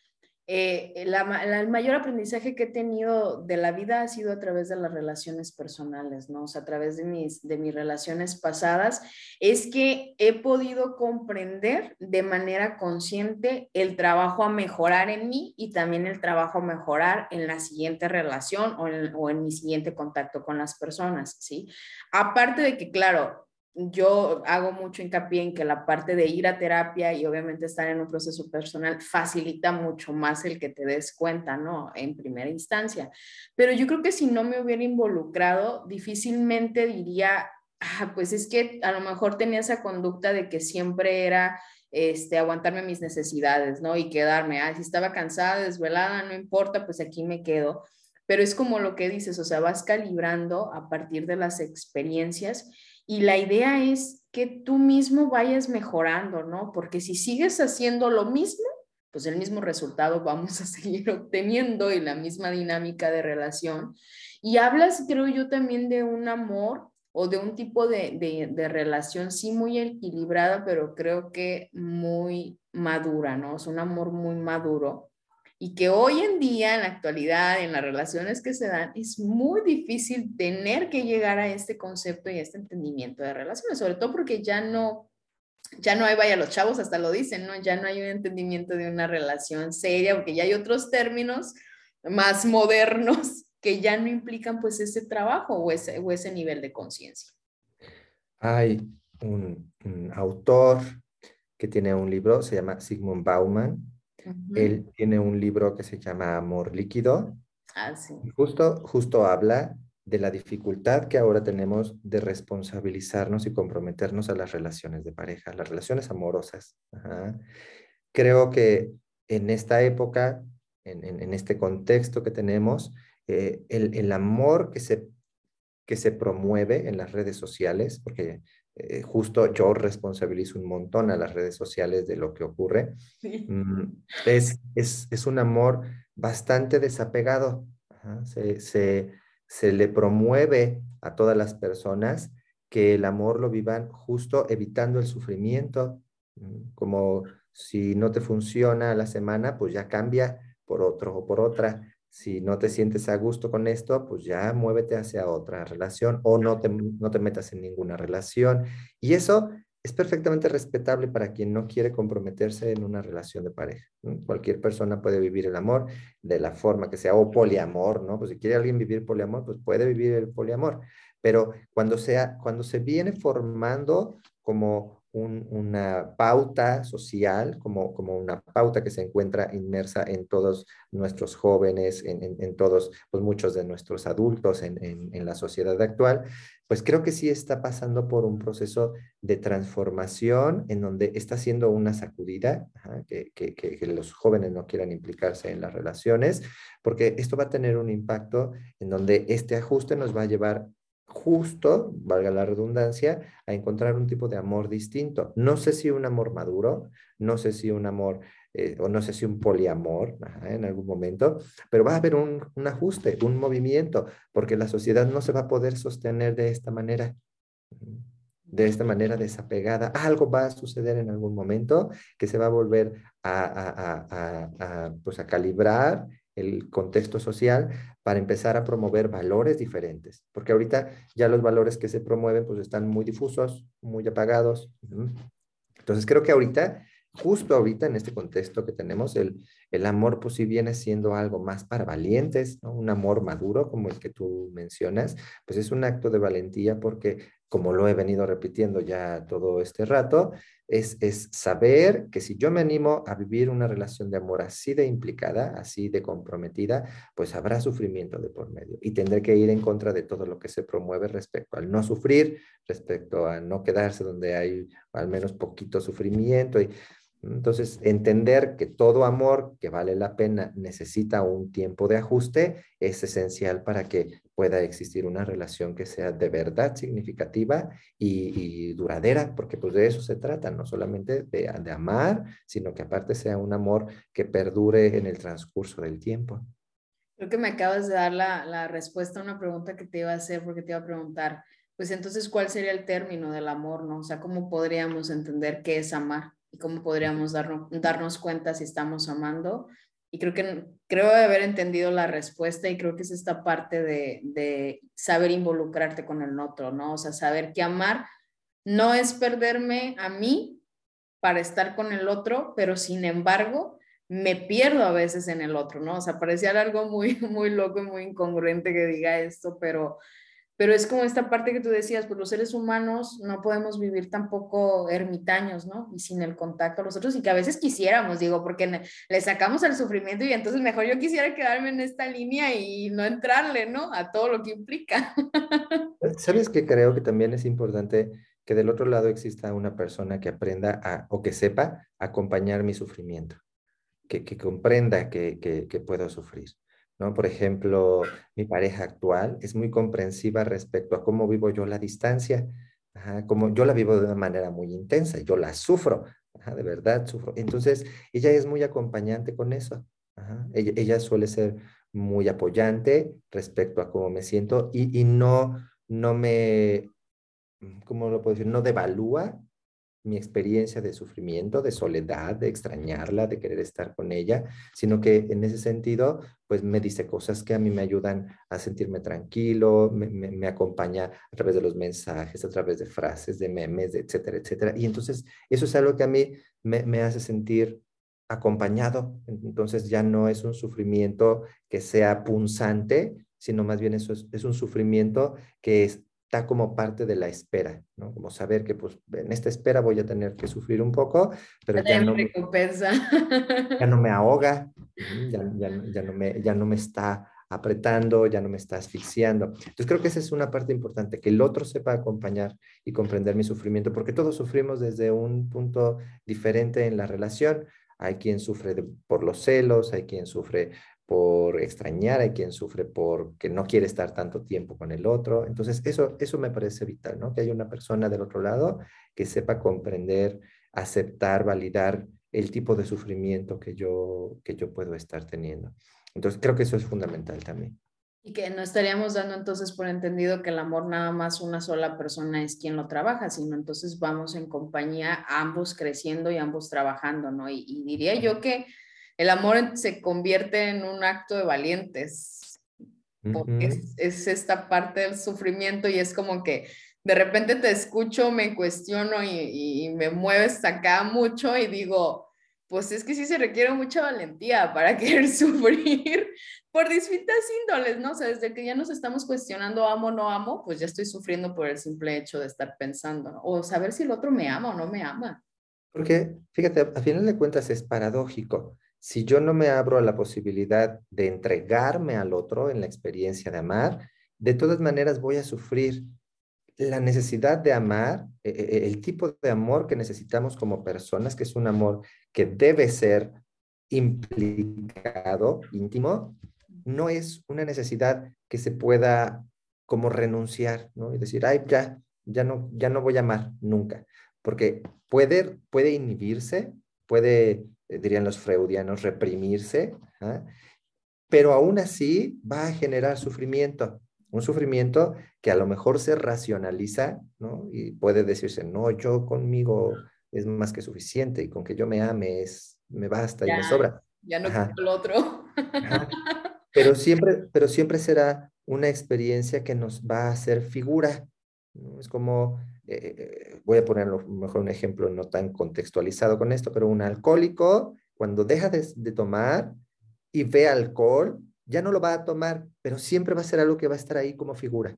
eh, el mayor aprendizaje que he tenido de la vida ha sido a través de las relaciones personales, ¿no? O sea, a través de mis, de mis relaciones pasadas, es que he podido comprender de manera consciente el trabajo a mejorar en mí y también el trabajo a mejorar en la siguiente relación o en mi siguiente contacto con las personas, ¿sí? Aparte de que, claro, yo hago mucho hincapié en que la parte de ir a terapia y obviamente estar en un proceso personal facilita mucho más el que te des cuenta, ¿no? En primera instancia. Pero yo creo que si no me hubiera involucrado, difícilmente diría, ah, pues es que a lo mejor tenía esa conducta de que siempre era este, aguantarme mis necesidades, ¿no? Y quedarme, ah, si estaba cansada, desvelada, no importa, pues aquí me quedo. Pero es como lo que dices, o sea, vas calibrando a partir de las experiencias y la idea es que tú mismo vayas mejorando, ¿no? Porque si sigues haciendo lo mismo, pues el mismo resultado vamos a *laughs* seguir obteniendo y la misma dinámica de relación. Y hablas, creo yo, también de un amor o de un tipo de, de, de relación, sí, muy equilibrada, pero creo que muy madura, ¿no? Es un amor muy maduro y que hoy en día, en la actualidad, en las relaciones que se dan, es muy difícil tener que llegar a este concepto y a este entendimiento de relaciones, sobre todo porque ya no, ya no hay, vaya, los chavos hasta lo dicen, ¿no? Ya no hay un entendimiento de una relación seria, porque ya hay otros términos más modernos *laughs* que ya no implican pues ese trabajo o ese, o ese nivel de conciencia. Hay un, un autor que tiene un libro, se llama Sigmund Bauman, él tiene un libro que se llama Amor Líquido. Ah, sí. justo, justo habla de la dificultad que ahora tenemos de responsabilizarnos y comprometernos a las relaciones de pareja, las relaciones amorosas. Creo que en esta época, en, este contexto que tenemos, eh, el, el, amor que se, que se promueve en las redes sociales, porque eh, justo yo responsabilizo un montón a las redes sociales de lo que ocurre. Mm, es, es, es, un amor bastante desapegado. Se, se, se, le promueve a todas las personas que el amor lo vivan justo evitando el sufrimiento, mm, como si no te funciona la semana, pues ya cambia por otro o por otra si no te sientes a gusto con esto, pues ya muévete hacia otra relación o no te, no te metas en ninguna relación. Y eso es perfectamente respetable para quien no quiere comprometerse en una relación de pareja. Cualquier persona puede vivir el amor de la forma que sea, o poliamor, ¿no? Pues si quiere alguien vivir poliamor, pues puede vivir el poliamor. Pero cuando, sea, cuando se viene formando como una pauta social, como, como una pauta que se encuentra inmersa en todos nuestros jóvenes, en, todos, pues muchos de nuestros adultos en, la sociedad actual, pues creo que sí está pasando por un proceso de transformación en donde está siendo una sacudida, que, que los jóvenes no quieran implicarse en las relaciones, porque esto va a tener un impacto en donde este ajuste nos va a llevar justo, valga la redundancia, a encontrar un tipo de amor distinto. No sé si un amor maduro, no sé si un amor, eh, o no sé si un poliamor en algún momento, pero va a haber un, un, ajuste, un movimiento, porque la sociedad no se va a poder sostener de esta manera, de esta manera desapegada. Algo va a suceder en algún momento que se va a volver a, a, a, a pues a calibrar el contexto social para empezar a promover valores diferentes, porque ahorita ya los valores que se promueven pues están muy difusos, muy apagados. Entonces creo que ahorita, justo ahorita en este contexto que tenemos, el, el amor pues sí viene siendo algo más para valientes, un amor maduro como el que tú mencionas, pues es un acto de valentía porque como lo he venido repitiendo ya todo este rato, es, es, saber que si yo me animo a vivir una relación de amor así de implicada, así de comprometida, pues habrá sufrimiento de por medio y tendré que ir en contra de todo lo que se promueve respecto al no sufrir, respecto a no quedarse donde hay al menos poquito sufrimiento y entonces, entender que todo amor que vale la pena necesita un tiempo de ajuste es esencial para que pueda existir una relación que sea de verdad significativa y, duradera, porque pues de eso se trata, no solamente de, de, amar, sino que aparte sea un amor que perdure en el transcurso del tiempo. Creo que me acabas de dar la, la respuesta a una pregunta que te iba a hacer, porque te iba a preguntar, pues entonces, ¿cuál sería el término del amor, no? O sea, ¿cómo podríamos entender qué es amar? Y cómo podríamos darnos, darnos cuenta si estamos amando. Y creo que creo haber entendido la respuesta y creo que es esta parte de, de saber involucrarte con el otro, ¿no? O sea, saber que amar no es perderme a mí para estar con el otro, pero sin embargo me pierdo a veces en el otro, ¿no? O sea, parecía algo muy, *laughs* muy loco y muy incongruente que diga esto, pero pero es como esta parte que tú decías, pues los seres humanos no podemos vivir tampoco ermitaños, ¿no? Y sin el contacto a los otros, y que a veces quisiéramos, digo, porque le sacamos el sufrimiento y entonces mejor yo quisiera quedarme en esta línea y no entrarle, ¿no? A todo lo que implica. *laughs* ¿Sabes que creo que también es importante que del otro lado exista una persona que aprenda a, o que sepa acompañar mi sufrimiento, que, que comprenda que, que, que puedo sufrir? ¿No? Por ejemplo, mi pareja actual es muy comprensiva respecto a cómo vivo yo la distancia, como yo la vivo de una manera muy intensa, yo la sufro, de verdad sufro. Entonces, ella es muy acompañante con eso. Ella, suele ser muy apoyante respecto a cómo me siento y, y no, no me, ¿cómo lo puedo decir? No devalúa mi experiencia de sufrimiento, de soledad, de extrañarla, de querer estar con ella, sino que en ese sentido, pues me dice cosas que a mí me ayudan a sentirme tranquilo, me, acompaña a través de los mensajes, a través de frases, de memes, etcétera, etcétera. Y entonces eso es algo que a mí me, hace sentir acompañado. Entonces ya no es un sufrimiento que sea punzante, sino más bien eso es un sufrimiento que es está como parte de la espera, ¿no? Como saber que pues en esta espera voy a tener que sufrir un poco, pero ya no, recompensa. ya no me ahoga, *laughs* ya, ya, no me, ya no me está apretando, ya no me está asfixiando. Entonces creo que esa es una parte importante, que el otro sepa acompañar y comprender mi sufrimiento, porque todos sufrimos desde un punto diferente en la relación. Hay quien sufre por los celos, hay quien sufre por extrañar, hay quien sufre porque no quiere estar tanto tiempo con el otro. Entonces, eso, eso me parece vital, ¿no? Que haya una persona del otro lado que sepa comprender, aceptar, validar el tipo de sufrimiento que yo, que yo puedo estar teniendo. Entonces, creo que eso es fundamental también. Y que no estaríamos dando entonces por entendido que el amor nada más una sola persona es quien lo trabaja, sino entonces vamos en compañía ambos creciendo y ambos trabajando, ¿no? y diría yo que el amor se convierte en un acto de valientes, porque es, esta parte del sufrimiento y es como que de repente te escucho, me cuestiono y, me mueves acá mucho y digo, pues es que sí se requiere mucha valentía para *laughs* querer sufrir por distintas índoles, ¿no? O sea, desde que ya nos estamos cuestionando amo o no amo, pues ya estoy sufriendo por el simple hecho de estar pensando, ¿no? O saber si el otro me ama o no me ama. Porque, fíjate, a final de cuentas es paradójico. Si yo no me abro a la posibilidad de entregarme al otro en la experiencia de amar, de todas maneras voy a sufrir la necesidad de amar, e, e, e, el tipo de amor que necesitamos como personas, que es un amor que debe ser implicado, íntimo, no es una necesidad que se pueda como renunciar, ¿no? Y decir, ay, ya, ya no, ya no voy a amar nunca, porque puede, puede inhibirse, puede, dirían los freudianos, reprimirse, ¿ah? pero aún así va a generar sufrimiento, un sufrimiento que a lo mejor se racionaliza, ¿no? Y puede decirse, no, yo conmigo es más que suficiente y con que yo me ame es, me basta y me sobra. Ya no quiero el otro. Pero siempre, pero siempre será una experiencia que nos va a hacer figura. Es como, eh, voy a poner mejor un ejemplo no tan contextualizado con esto, pero un alcohólico, cuando deja de, de tomar y ve alcohol, ya no lo va a tomar, pero siempre va a ser algo que va a estar ahí como figura.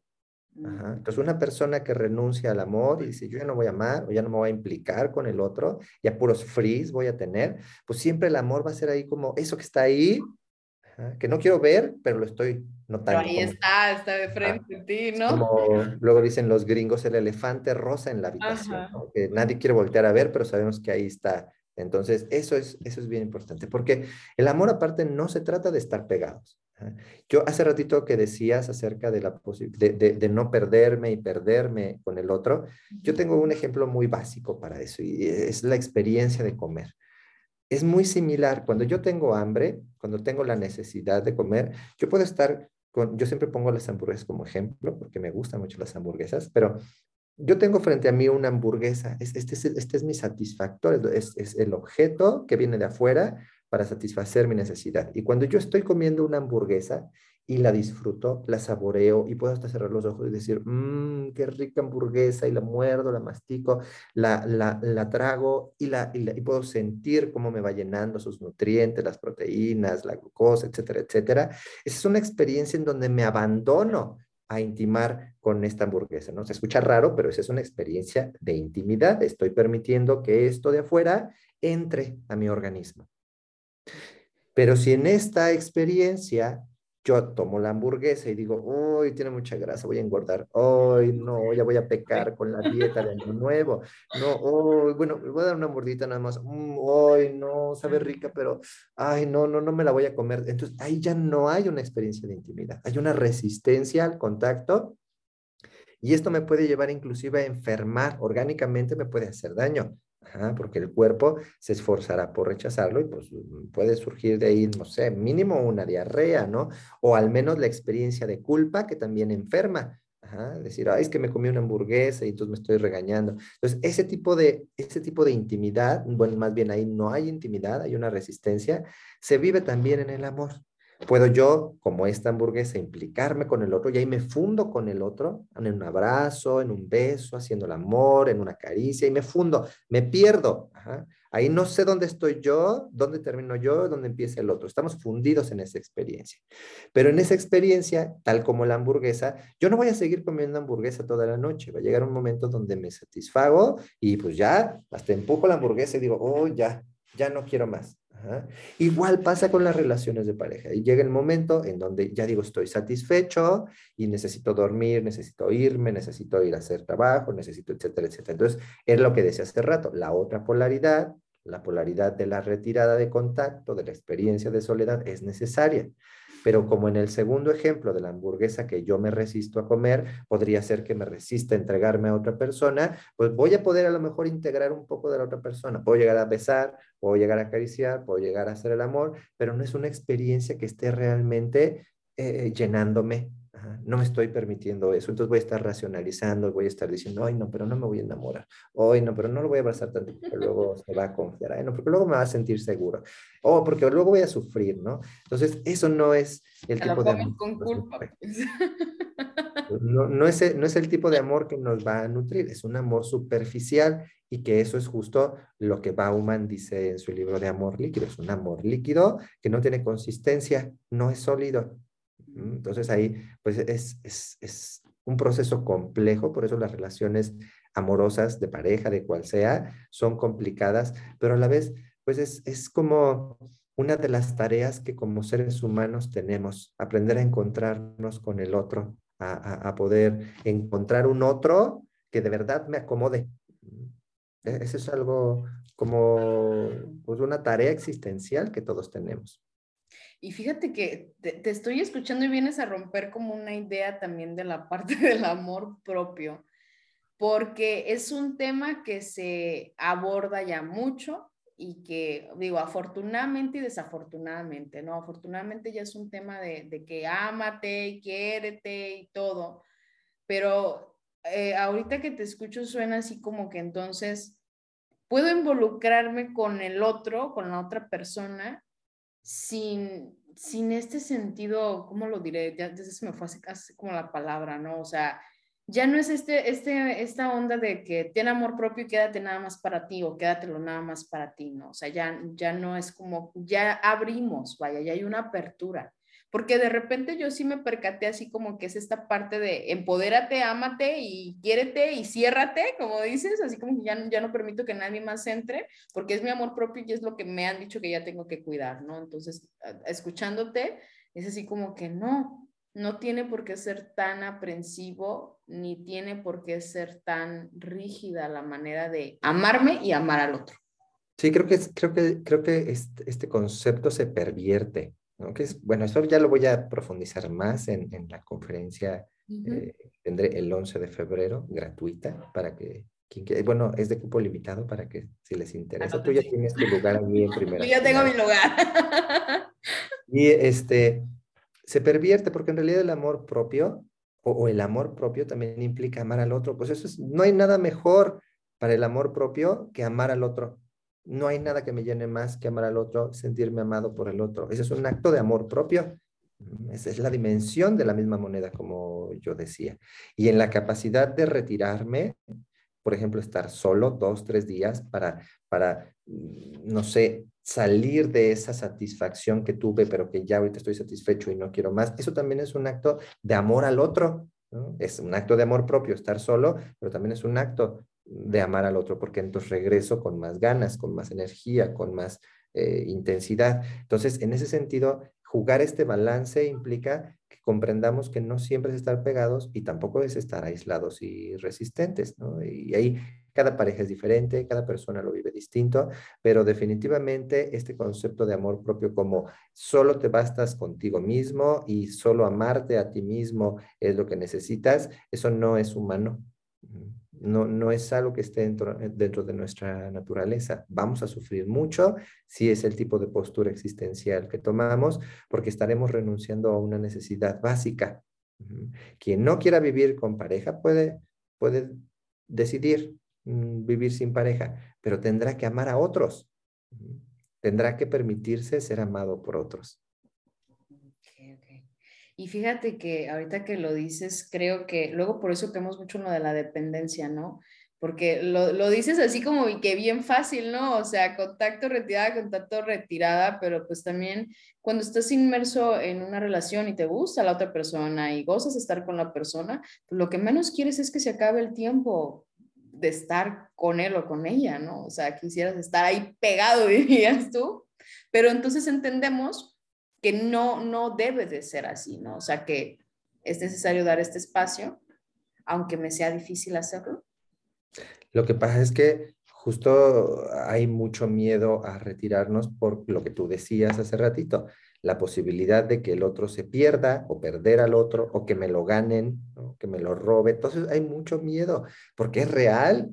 Mm. Entonces, una persona que renuncia al amor y dice, yo ya no voy a amar o ya no me voy a implicar con el otro, ya puros frees voy a tener, pues siempre el amor va a ser ahí como eso que está ahí, que no quiero ver, pero lo estoy notando. Pero ahí está, está de frente a ti, ¿no? Como luego dicen los gringos, el elefante rosa en la habitación, que nadie quiere voltear a ver, pero sabemos que ahí está. Entonces, eso es, eso es bien importante, porque el amor aparte no se trata de estar pegados. Yo hace ratito que decías acerca de, la de, de, no perderme y perderme con el otro, yo tengo un ejemplo muy básico para eso y es la experiencia de comer. Es muy similar, cuando yo tengo hambre, cuando tengo la necesidad de comer, yo puedo estar con, yo siempre pongo las hamburguesas como ejemplo porque me gustan mucho las hamburguesas, pero yo tengo frente a mí una hamburguesa, este es, este es mi satisfactor, es, es el objeto que viene de afuera, para satisfacer mi necesidad. Y cuando yo estoy comiendo una hamburguesa y la disfruto, la saboreo y puedo hasta cerrar los ojos y decir, mmm, qué rica hamburguesa y la muerdo, la mastico, la, la, la trago y, la, y, puedo sentir cómo me va llenando sus nutrientes, las proteínas, la glucosa, etcétera, etcétera. Esa es una experiencia en donde me abandono a intimar con esta hamburguesa, ¿no? Se escucha raro, pero esa es una experiencia de intimidad. Estoy permitiendo que esto de afuera entre a mi organismo. Pero si en esta experiencia yo tomo la hamburguesa y digo, uy, tiene mucha grasa, voy a engordar, hoy no, ya voy a *laughs* pecar con la dieta de año *laughs* nuevo, no, hoy, bueno, voy a dar una mordita nada más, hoy mm, no, sabe rica, pero, ay, no, no, no me la voy a comer. Entonces, ahí ya no hay una experiencia de intimidad, hay una resistencia al contacto y esto me puede llevar inclusive a enfermar, orgánicamente me puede hacer daño porque el cuerpo se esforzará por rechazarlo y pues puede surgir de ahí, no sé, mínimo una diarrea, ¿no? O al menos la experiencia de culpa que también enferma. decir, Ay, es que me comí una hamburguesa y entonces me estoy regañando. Entonces, ese tipo, de, ese tipo de intimidad, bueno, más bien ahí no hay intimidad, hay una resistencia, se vive también en el amor. Puedo yo, como esta hamburguesa, implicarme con el otro y ahí me fundo con el otro en un abrazo, en un beso, haciendo el amor, en una caricia y me fundo, me pierdo. Ahí no sé dónde estoy yo, dónde termino yo, dónde empieza el otro. Estamos fundidos en esa experiencia. Pero en esa experiencia, tal como la hamburguesa, yo no voy a seguir comiendo hamburguesa toda la noche. Va a llegar un momento donde me satisfago y pues ya, hasta empujo la hamburguesa y digo, oh, ya, ya no quiero más. Igual pasa con las relaciones de pareja. Y llega el momento en donde ya digo, estoy satisfecho y necesito dormir, necesito irme, necesito ir a hacer trabajo, necesito, etcétera, etcétera. Entonces, es lo que decía hace rato. La otra polaridad, la polaridad de la retirada de contacto, de la experiencia de soledad, es necesaria. Pero como en el segundo ejemplo de la hamburguesa que yo me resisto a comer, podría ser que me resista a entregarme a otra persona, pues voy a poder a lo mejor integrar un poco de la otra persona. Puedo llegar a besar, puedo llegar a acariciar, puedo llegar a hacer el amor, pero no es una experiencia que esté realmente eh, llenándome no me estoy permitiendo eso, entonces voy a estar racionalizando, voy a estar diciendo, ay, no, pero no me voy a enamorar, ay, no, pero no lo voy a abrazar tanto, porque luego se va a confiar, ay, no, porque luego me va a sentir seguro, o porque luego voy a sufrir, ¿no? Entonces, eso no es el tipo de... con culpa. Pues. No, no, es, no es el tipo de amor que nos va a nutrir, es un amor superficial y que eso es justo lo que Bauman dice en su libro de amor líquido. Es un amor líquido que no tiene consistencia, no es sólido. Entonces ahí pues es, es, un proceso complejo, por eso las relaciones amorosas de pareja, de cual sea, son complicadas, pero a la vez pues es, es como una de las tareas que como seres humanos tenemos, aprender a encontrarnos con el otro, a, poder encontrar un otro que de verdad me acomode. E, eso es algo como pues, una tarea existencial que todos tenemos. Y fíjate que te, te, estoy escuchando y vienes a romper como una idea también de la *laughs* parte del amor propio, porque es un tema que se aborda ya mucho, y que, digo, afortunadamente y desafortunadamente, ¿no? Afortunadamente ya es un tema de, de que ámate y quiérete y todo, pero eh, ahorita que te escucho suena así como que entonces puedo involucrarme con el otro, con la otra persona, sin, sin este sentido, ¿cómo lo diré? Ya desde se me fue así como la palabra, ¿no? O sea, ya no es este, este, esta onda de que tiene amor propio y quédate nada más para ti o quédatelo nada más para ti, ¿no? O sea, ya, ya no es como, ya abrimos, vaya, ya hay una apertura. Porque de repente yo sí me percaté así como que es esta parte de empodérate, ámate y quiérete y ciérrate, como dices, así como que ya, ya no permito que nadie más entre, porque es mi amor propio y es lo que me han dicho que ya tengo que cuidar, ¿no? Entonces, escuchándote, es así como que no, no tiene por qué ser tan aprensivo ni tiene por qué ser tan rígida la manera de amarme y amar al otro. Sí, creo que, creo que, creo que este, este, concepto se pervierte, ¿no? Que es, bueno, eso ya lo voy a profundizar más en, en la conferencia eh, tendré el 11 de febrero, gratuita, para que quien bueno, es de cupo limitado para que si les interesa. Tú ya tienes tu lugar aquí en *laughs* primera. Yo ya tengo mi lugar. *laughs* y este, se pervierte porque en realidad el amor propio o, el amor propio también implica amar al otro. Pues eso es, no hay nada mejor para el amor propio que amar al otro. No hay nada que me llene más que amar al otro, sentirme amado por el otro. Ese es un acto de amor propio. Esa es la dimensión de la misma moneda, como yo decía. Y en la capacidad de retirarme, por ejemplo, estar solo dos, tres días para, para, mm, no sé, salir de esa satisfacción que tuve, pero que ya ahorita estoy satisfecho y no quiero más, eso también es un acto de amor al otro. Es un acto de amor propio estar solo, pero también es un acto de amar al otro, porque entonces regreso con más ganas, con más energía, con más eh, intensidad. Entonces, en ese sentido, jugar este balance implica que comprendamos que no siempre es estar pegados y tampoco es estar aislados y resistentes, ¿no? Y ahí cada pareja es diferente, cada persona lo vive distinto, pero definitivamente este concepto de amor propio como solo te bastas contigo mismo y solo amarte a ti mismo es lo que necesitas, eso no es humano. No, no es algo que esté dentro, dentro de nuestra naturaleza. Vamos a sufrir mucho si es el tipo de postura existencial que tomamos, porque estaremos renunciando a una necesidad básica. Quien no quiera vivir con pareja puede, puede decidir Mm, vivir sin pareja, pero tendrá que amar a otros. Tendrá que permitirse ser amado por otros. Y fíjate que ahorita que lo dices, creo que luego por eso vemos mucho lo de la dependencia, ¿no? Porque lo, lo, dices así como que bien fácil, ¿no? O sea, contacto retirada, contacto retirada, pero pues también cuando estás inmerso en una relación y te gusta la otra persona y gozas estar con la persona, pues lo que menos quieres es que se acabe el tiempo, de estar con él o con ella, ¿no? O sea, quisieras estar ahí pegado, *laughs* dirías tú, pero entonces entendemos que no, no debe de ser así, ¿no? O sea, que es necesario dar este espacio, aunque me sea difícil hacerlo. Lo que pasa es que justo hay mucho miedo a retirarnos por lo que tú decías hace ratito la posibilidad de que el otro se pierda o perder al otro o que me lo ganen, que me lo robe. Entonces hay mucho miedo porque es real.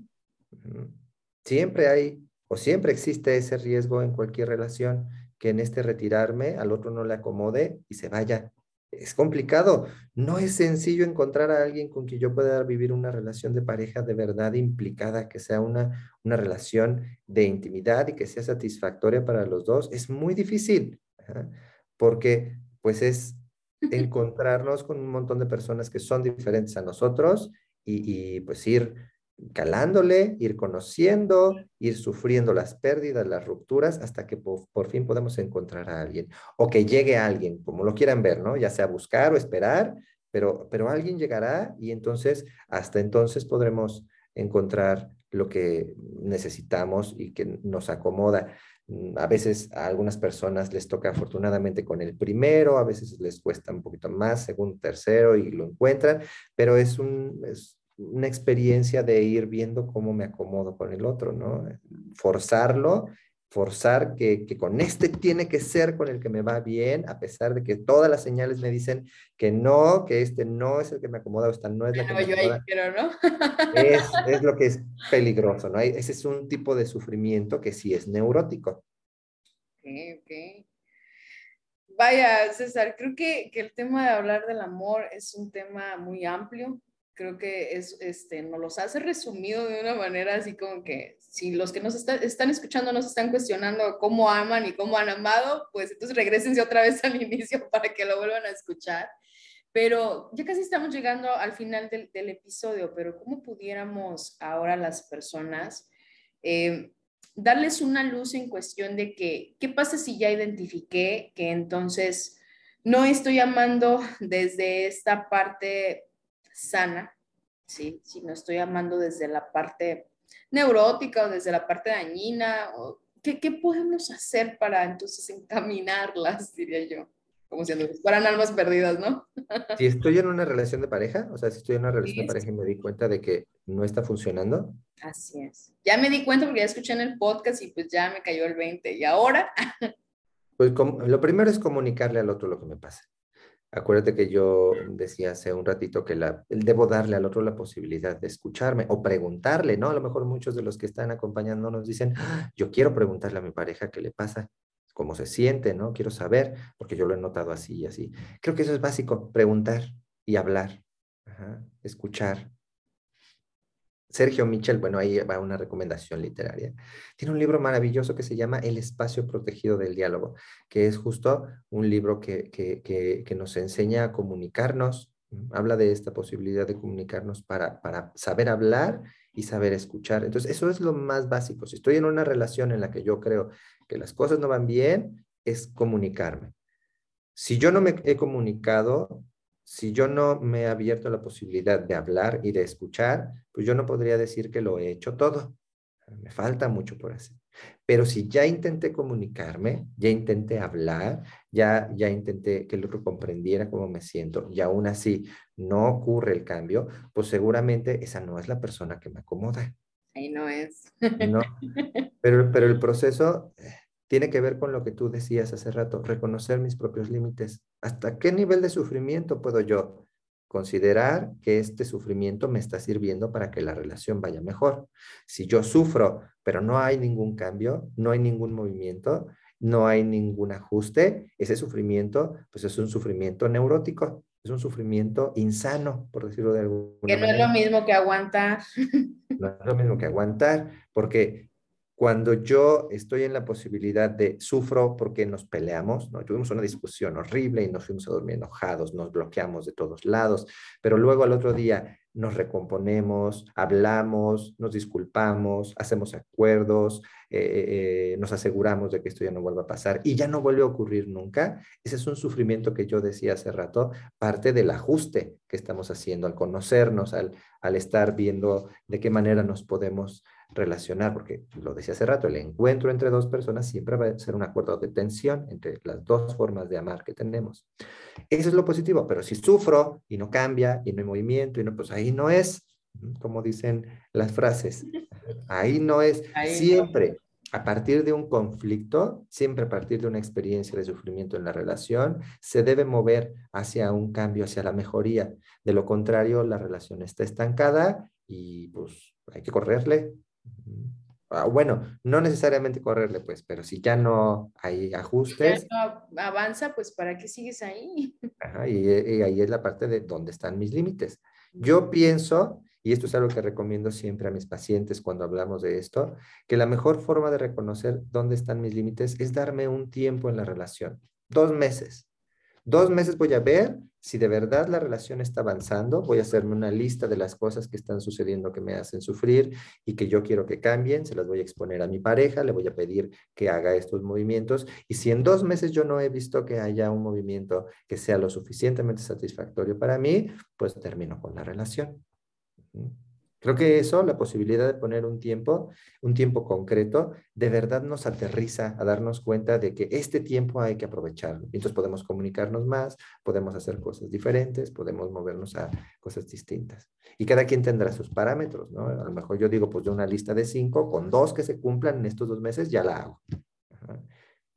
Siempre hay o siempre existe ese riesgo en cualquier relación que en este retirarme al otro no le acomode y se vaya. Es complicado. No es sencillo encontrar a alguien con quien yo pueda vivir una relación de pareja de verdad implicada, que sea una, una relación de intimidad y que sea satisfactoria para los dos. Es muy difícil porque pues es, encontrarnos con un montón de personas que son diferentes a nosotros y, y pues ir calándole, ir conociendo, ir sufriendo las pérdidas, las rupturas, hasta que por, fin podemos encontrar a alguien o que llegue alguien, como lo quieran ver, ¿no? Ya sea buscar o esperar, pero, pero alguien llegará y entonces, hasta entonces podremos encontrar lo que necesitamos y que nos acomoda. A veces a algunas personas les toca afortunadamente con el primero, a veces les cuesta un poquito más, segundo, tercero y lo encuentran, pero es un, una experiencia de ir viendo cómo me acomodo con el otro, ¿no? Forzarlo, forzar que, con este tiene que ser con el que me va bien, a pesar de que todas las señales me dicen que no, que este no es el que me acomoda o esta no es la que me acomoda. ¿no? es, *laughs* es, lo que es peligroso, ¿no? Ese es un tipo de sufrimiento que sí es neurótico. Ok, ok. Vaya, César, creo que, que el tema de hablar del amor es un tema muy amplio, creo que es, este, nos los hace resumido de una manera así como que si los que nos están escuchando nos están cuestionando cómo aman y cómo han amado, pues entonces regresense otra vez al *laughs* inicio para que lo vuelvan a escuchar. Pero ya casi estamos llegando al final del, del episodio, pero ¿cómo pudiéramos ahora las personas eh, darles una luz en cuestión de que, ¿qué pasa si ya identifiqué que entonces no estoy amando desde esta parte sana, ¿sí? Si no estoy amando desde la parte neurótica o desde la parte dañina, o, ¿qué, ¿qué, podemos hacer para entonces encaminarlas, diría yo? Como si fueran almas perdidas, ¿no? *laughs* si estoy en una relación de pareja, o sea, si estoy en una relación de pareja y me di cuenta de que no está funcionando. Así es. Ya me di cuenta porque ya escuché en el podcast y pues ya me cayó el 20. ¿Y ahora? *laughs* pues lo primero es comunicarle al otro lo que me pasa. Acuérdate que yo decía hace un ratito que la, debo darle al otro la posibilidad de escucharme o preguntarle, ¿no? A lo mejor muchos de los que están acompañando nos dicen, ah, yo quiero preguntarle a mi pareja qué le pasa, cómo se siente, ¿no? Quiero saber, porque yo lo he notado así y así. Creo que eso es básico, preguntar y hablar, escuchar, Sergio Michel, bueno, ahí va una recomendación literaria. Tiene un libro maravilloso que se llama El espacio protegido del diálogo, que es justo un libro que, que, nos enseña a comunicarnos, habla de esta posibilidad de comunicarnos para, para saber hablar y saber escuchar. Entonces, eso es lo más básico. Si estoy en una relación en la que yo creo que las cosas no van bien, es comunicarme. Si yo no me he comunicado, si yo no me he abierto la posibilidad de hablar y de escuchar, pues yo no podría decir que lo he hecho todo. Me falta mucho por hacer. Pero si ya intenté comunicarme, ya intenté hablar, ya, ya intenté que el otro comprendiera cómo me siento y aún así no ocurre el cambio, pues seguramente esa no es la persona que me acomoda. Ahí no es. No, *laughs* pero, pero el proceso eh, tiene que ver con lo que tú decías hace rato, reconocer mis propios límites. ¿Hasta qué nivel de sufrimiento puedo yo considerar que este sufrimiento me está sirviendo para que la relación vaya mejor? Si yo sufro, pero no hay ningún cambio, no hay ningún movimiento, no hay ningún ajuste, ese sufrimiento, pues es un sufrimiento neurótico, es un sufrimiento insano, por decirlo de alguna manera. Que no es lo mismo que aguantar. No es lo mismo que aguantar, porque cuando yo estoy en la posibilidad de sufro porque nos peleamos. Tuvimos una discusión horrible y nos fuimos a dormir enojados, nos bloqueamos de todos lados, pero luego al otro día nos recomponemos, hablamos, nos disculpamos, hacemos acuerdos, eh, eh, nos aseguramos de que esto ya no vuelva a pasar y ya no vuelve a ocurrir nunca. Ese es un sufrimiento que yo decía hace rato, parte del ajuste que estamos haciendo al conocernos, al estar viendo de qué manera nos podemos relacionar, porque lo decía hace rato, el encuentro entre dos personas siempre va a ser un acuerdo de tensión entre las dos formas de amar que tenemos. Eso es lo positivo, pero si sufro y no cambia y no hay movimiento y no, pues ahí no es, como dicen las frases, ahí no es, *laughs* siempre. A partir de un conflicto, siempre a partir de una experiencia de sufrimiento en la relación, se debe mover hacia un cambio, hacia la mejoría. De lo contrario, la relación está estancada y pues hay que correrle, bueno, no necesariamente correrle, pues, pero si ya no hay ajustes. Ya no avanza, pues, ¿para qué sigues ahí? *laughs* y, ahí es la parte de dónde están mis límites. Yo pienso, y esto es algo que recomiendo siempre a mis pacientes cuando hablamos de esto, que la mejor forma de reconocer dónde están mis límites es darme un tiempo en la relación, dos meses. Dos meses voy a ver si de verdad la relación está avanzando, voy a hacerme una lista de las cosas que están sucediendo que me hacen sufrir y que yo quiero que cambien, se las voy a exponer a mi pareja, le voy a pedir que haga estos movimientos y si en dos meses yo no he visto que haya un movimiento que sea lo suficientemente satisfactorio para mí, pues termino con la relación. Creo que eso, la posibilidad de poner un tiempo, un tiempo concreto, de verdad nos aterriza a darnos cuenta de que este tiempo hay que aprovecharlo. Entonces podemos comunicarnos más, podemos hacer cosas diferentes, podemos movernos a cosas distintas. Y cada quien tendrá sus parámetros, ¿no? A lo mejor yo digo, pues de una lista de cinco, con dos que se cumplan en estos dos meses, ya la hago.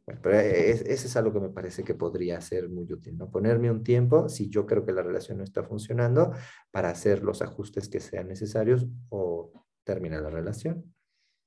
Bueno, pero eso es algo que me parece que podría ser muy útil, ¿no? Ponerme un tiempo, si yo creo que la relación no está funcionando, para hacer los ajustes que sean necesarios o terminar la relación.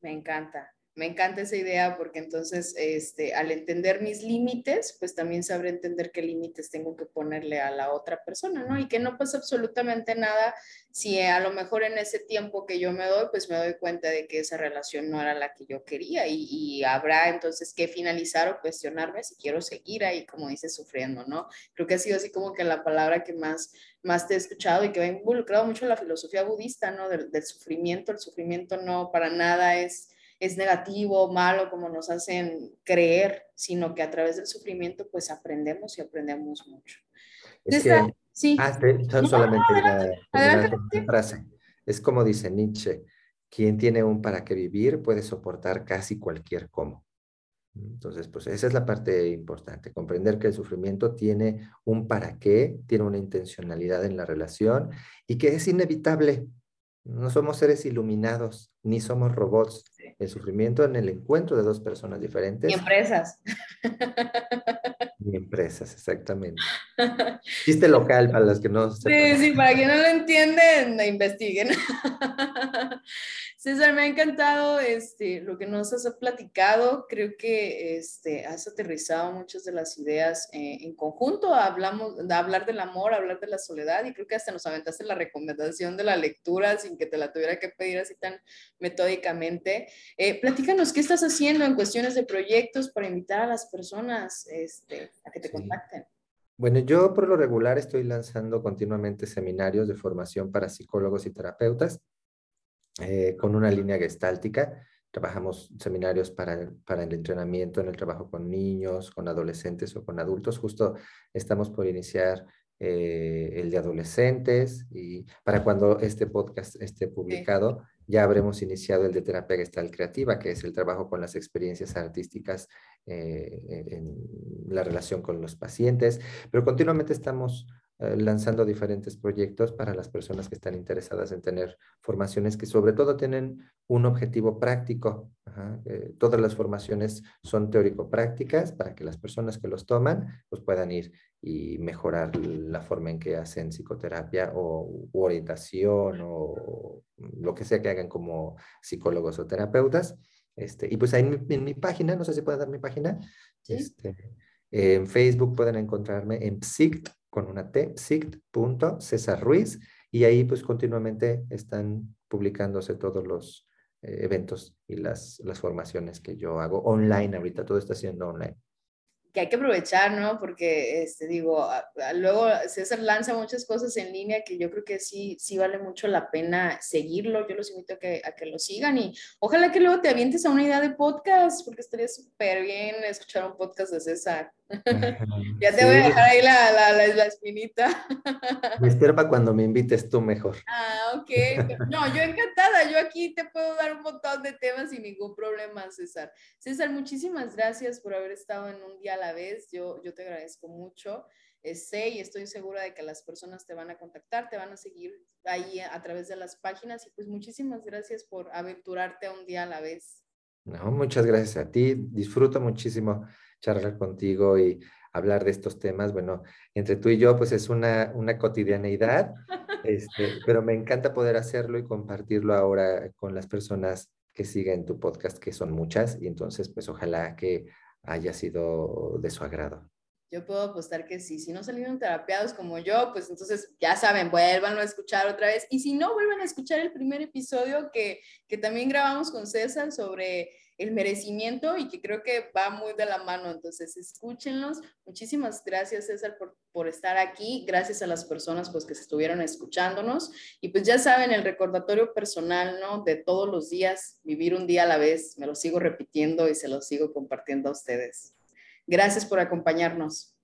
Me encanta. Me encanta esa idea porque entonces, este, al entender mis límites, pues también sabré entender qué límites tengo que ponerle a la otra persona, ¿no? Y que no pasa absolutamente nada si a lo mejor en ese tiempo que yo me doy, pues me doy cuenta de que esa relación no era la que yo quería y, habrá entonces que finalizar o cuestionarme si quiero seguir ahí, como dices, sufriendo, ¿no? Creo que ha sido así como que la palabra que más, más te he escuchado y que ha involucrado mucho la filosofía budista, ¿no? Del sufrimiento. El sufrimiento no para nada es es negativo, malo, como nos hacen creer, sino que a través del sufrimiento pues aprendemos y aprendemos mucho. Es que, sí. Ah, solamente una, frase. Es como dice Nietzsche, quien tiene un para qué vivir puede soportar casi cualquier cómo. Entonces, pues esa es la parte importante, comprender que el sufrimiento tiene un para qué, tiene una intencionalidad en la relación y que es inevitable. No somos seres iluminados, ni somos robots. El sufrimiento en el encuentro de dos personas diferentes. Ni empresas. Ni empresas, exactamente. Chiste local para los que no Sí, sí, para quien no lo entienden, investiguen. César, me ha encantado este, lo que nos has platicado. Creo que este, has aterrizado muchas de las ideas eh, en conjunto. Hablamos de hablar del amor, hablar de la soledad y creo que hasta nos aventaste la recomendación de la lectura sin que te la tuviera que pedir así tan metódicamente. Eh, platícanos qué estás haciendo en cuestiones de proyectos para invitar a las personas este, a que te contacten. Bueno, yo por lo regular estoy lanzando continuamente seminarios de formación para psicólogos y terapeutas. Eh, con una línea gestáltica. Trabajamos seminarios para, para el entrenamiento en el trabajo con niños, con adolescentes o con adultos. Justo estamos por iniciar eh, el de adolescentes y para cuando este podcast esté publicado ya habremos iniciado el de terapia gestal creativa, que es el trabajo con las experiencias artísticas eh, en la relación con los pacientes, pero continuamente estamos lanzando diferentes proyectos para las personas que están interesadas en tener formaciones que sobre todo tienen un objetivo práctico. Eh, todas las formaciones son teórico-prácticas para que las personas que los toman pues puedan ir y mejorar la forma en que hacen psicoterapia o orientación o lo que sea que hagan como psicólogos o terapeutas. Este, y pues ahí en mi, página, no sé si puedo dar mi página, este, en Facebook pueden encontrarme en PSICT con una T, César Ruiz, y ahí pues continuamente están publicándose todos los eh, eventos y las, las formaciones que yo hago online ahorita, todo está siendo online que hay que aprovechar, ¿no? Porque, este, digo, luego César lanza muchas cosas en línea que yo creo que sí, sí vale mucho la pena seguirlo. Yo los invito a que, a que lo sigan y ojalá que luego te avientes a una idea de podcast, porque estaría súper bien escuchar un podcast de César. Ya te voy a dejar ahí la, la, la, espinita. *laughs* me espero para cuando me invites tú mejor. Ah, ok. No, yo encantada. Yo aquí te puedo dar un montón de temas sin ningún problema, César. César, muchísimas gracias por haber estado en un día a la vez. Yo, yo te agradezco mucho. Sé y estoy segura de que las personas te van a contactar, te van a seguir ahí a través de las páginas y pues muchísimas gracias por aventurarte a un día a la vez. No, muchas gracias a ti. Disfruto muchísimo charlar contigo y hablar de estos temas. Bueno, entre tú y yo, pues es una, una cotidianeidad, *laughs* este, pero me encanta poder hacerlo y compartirlo ahora con las personas que siguen tu podcast, que son muchas, y entonces, pues ojalá que haya sido de su agrado. Yo puedo apostar que sí. Si no salieron terapiados como yo, pues entonces ya saben, vuélvanlo a escuchar otra vez. Y si no, vuelvan a escuchar el primer episodio que, que también grabamos con César sobre el merecimiento y que creo que va muy de la mano. Entonces, escúchenlos. Muchísimas gracias, César, por, por estar aquí. Gracias a las personas pues, que estuvieron escuchándonos. Y pues ya saben, el recordatorio personal, ¿no? De todos los días, vivir un día a la vez. Me lo sigo repitiendo y se lo sigo compartiendo a ustedes. Gracias por acompañarnos.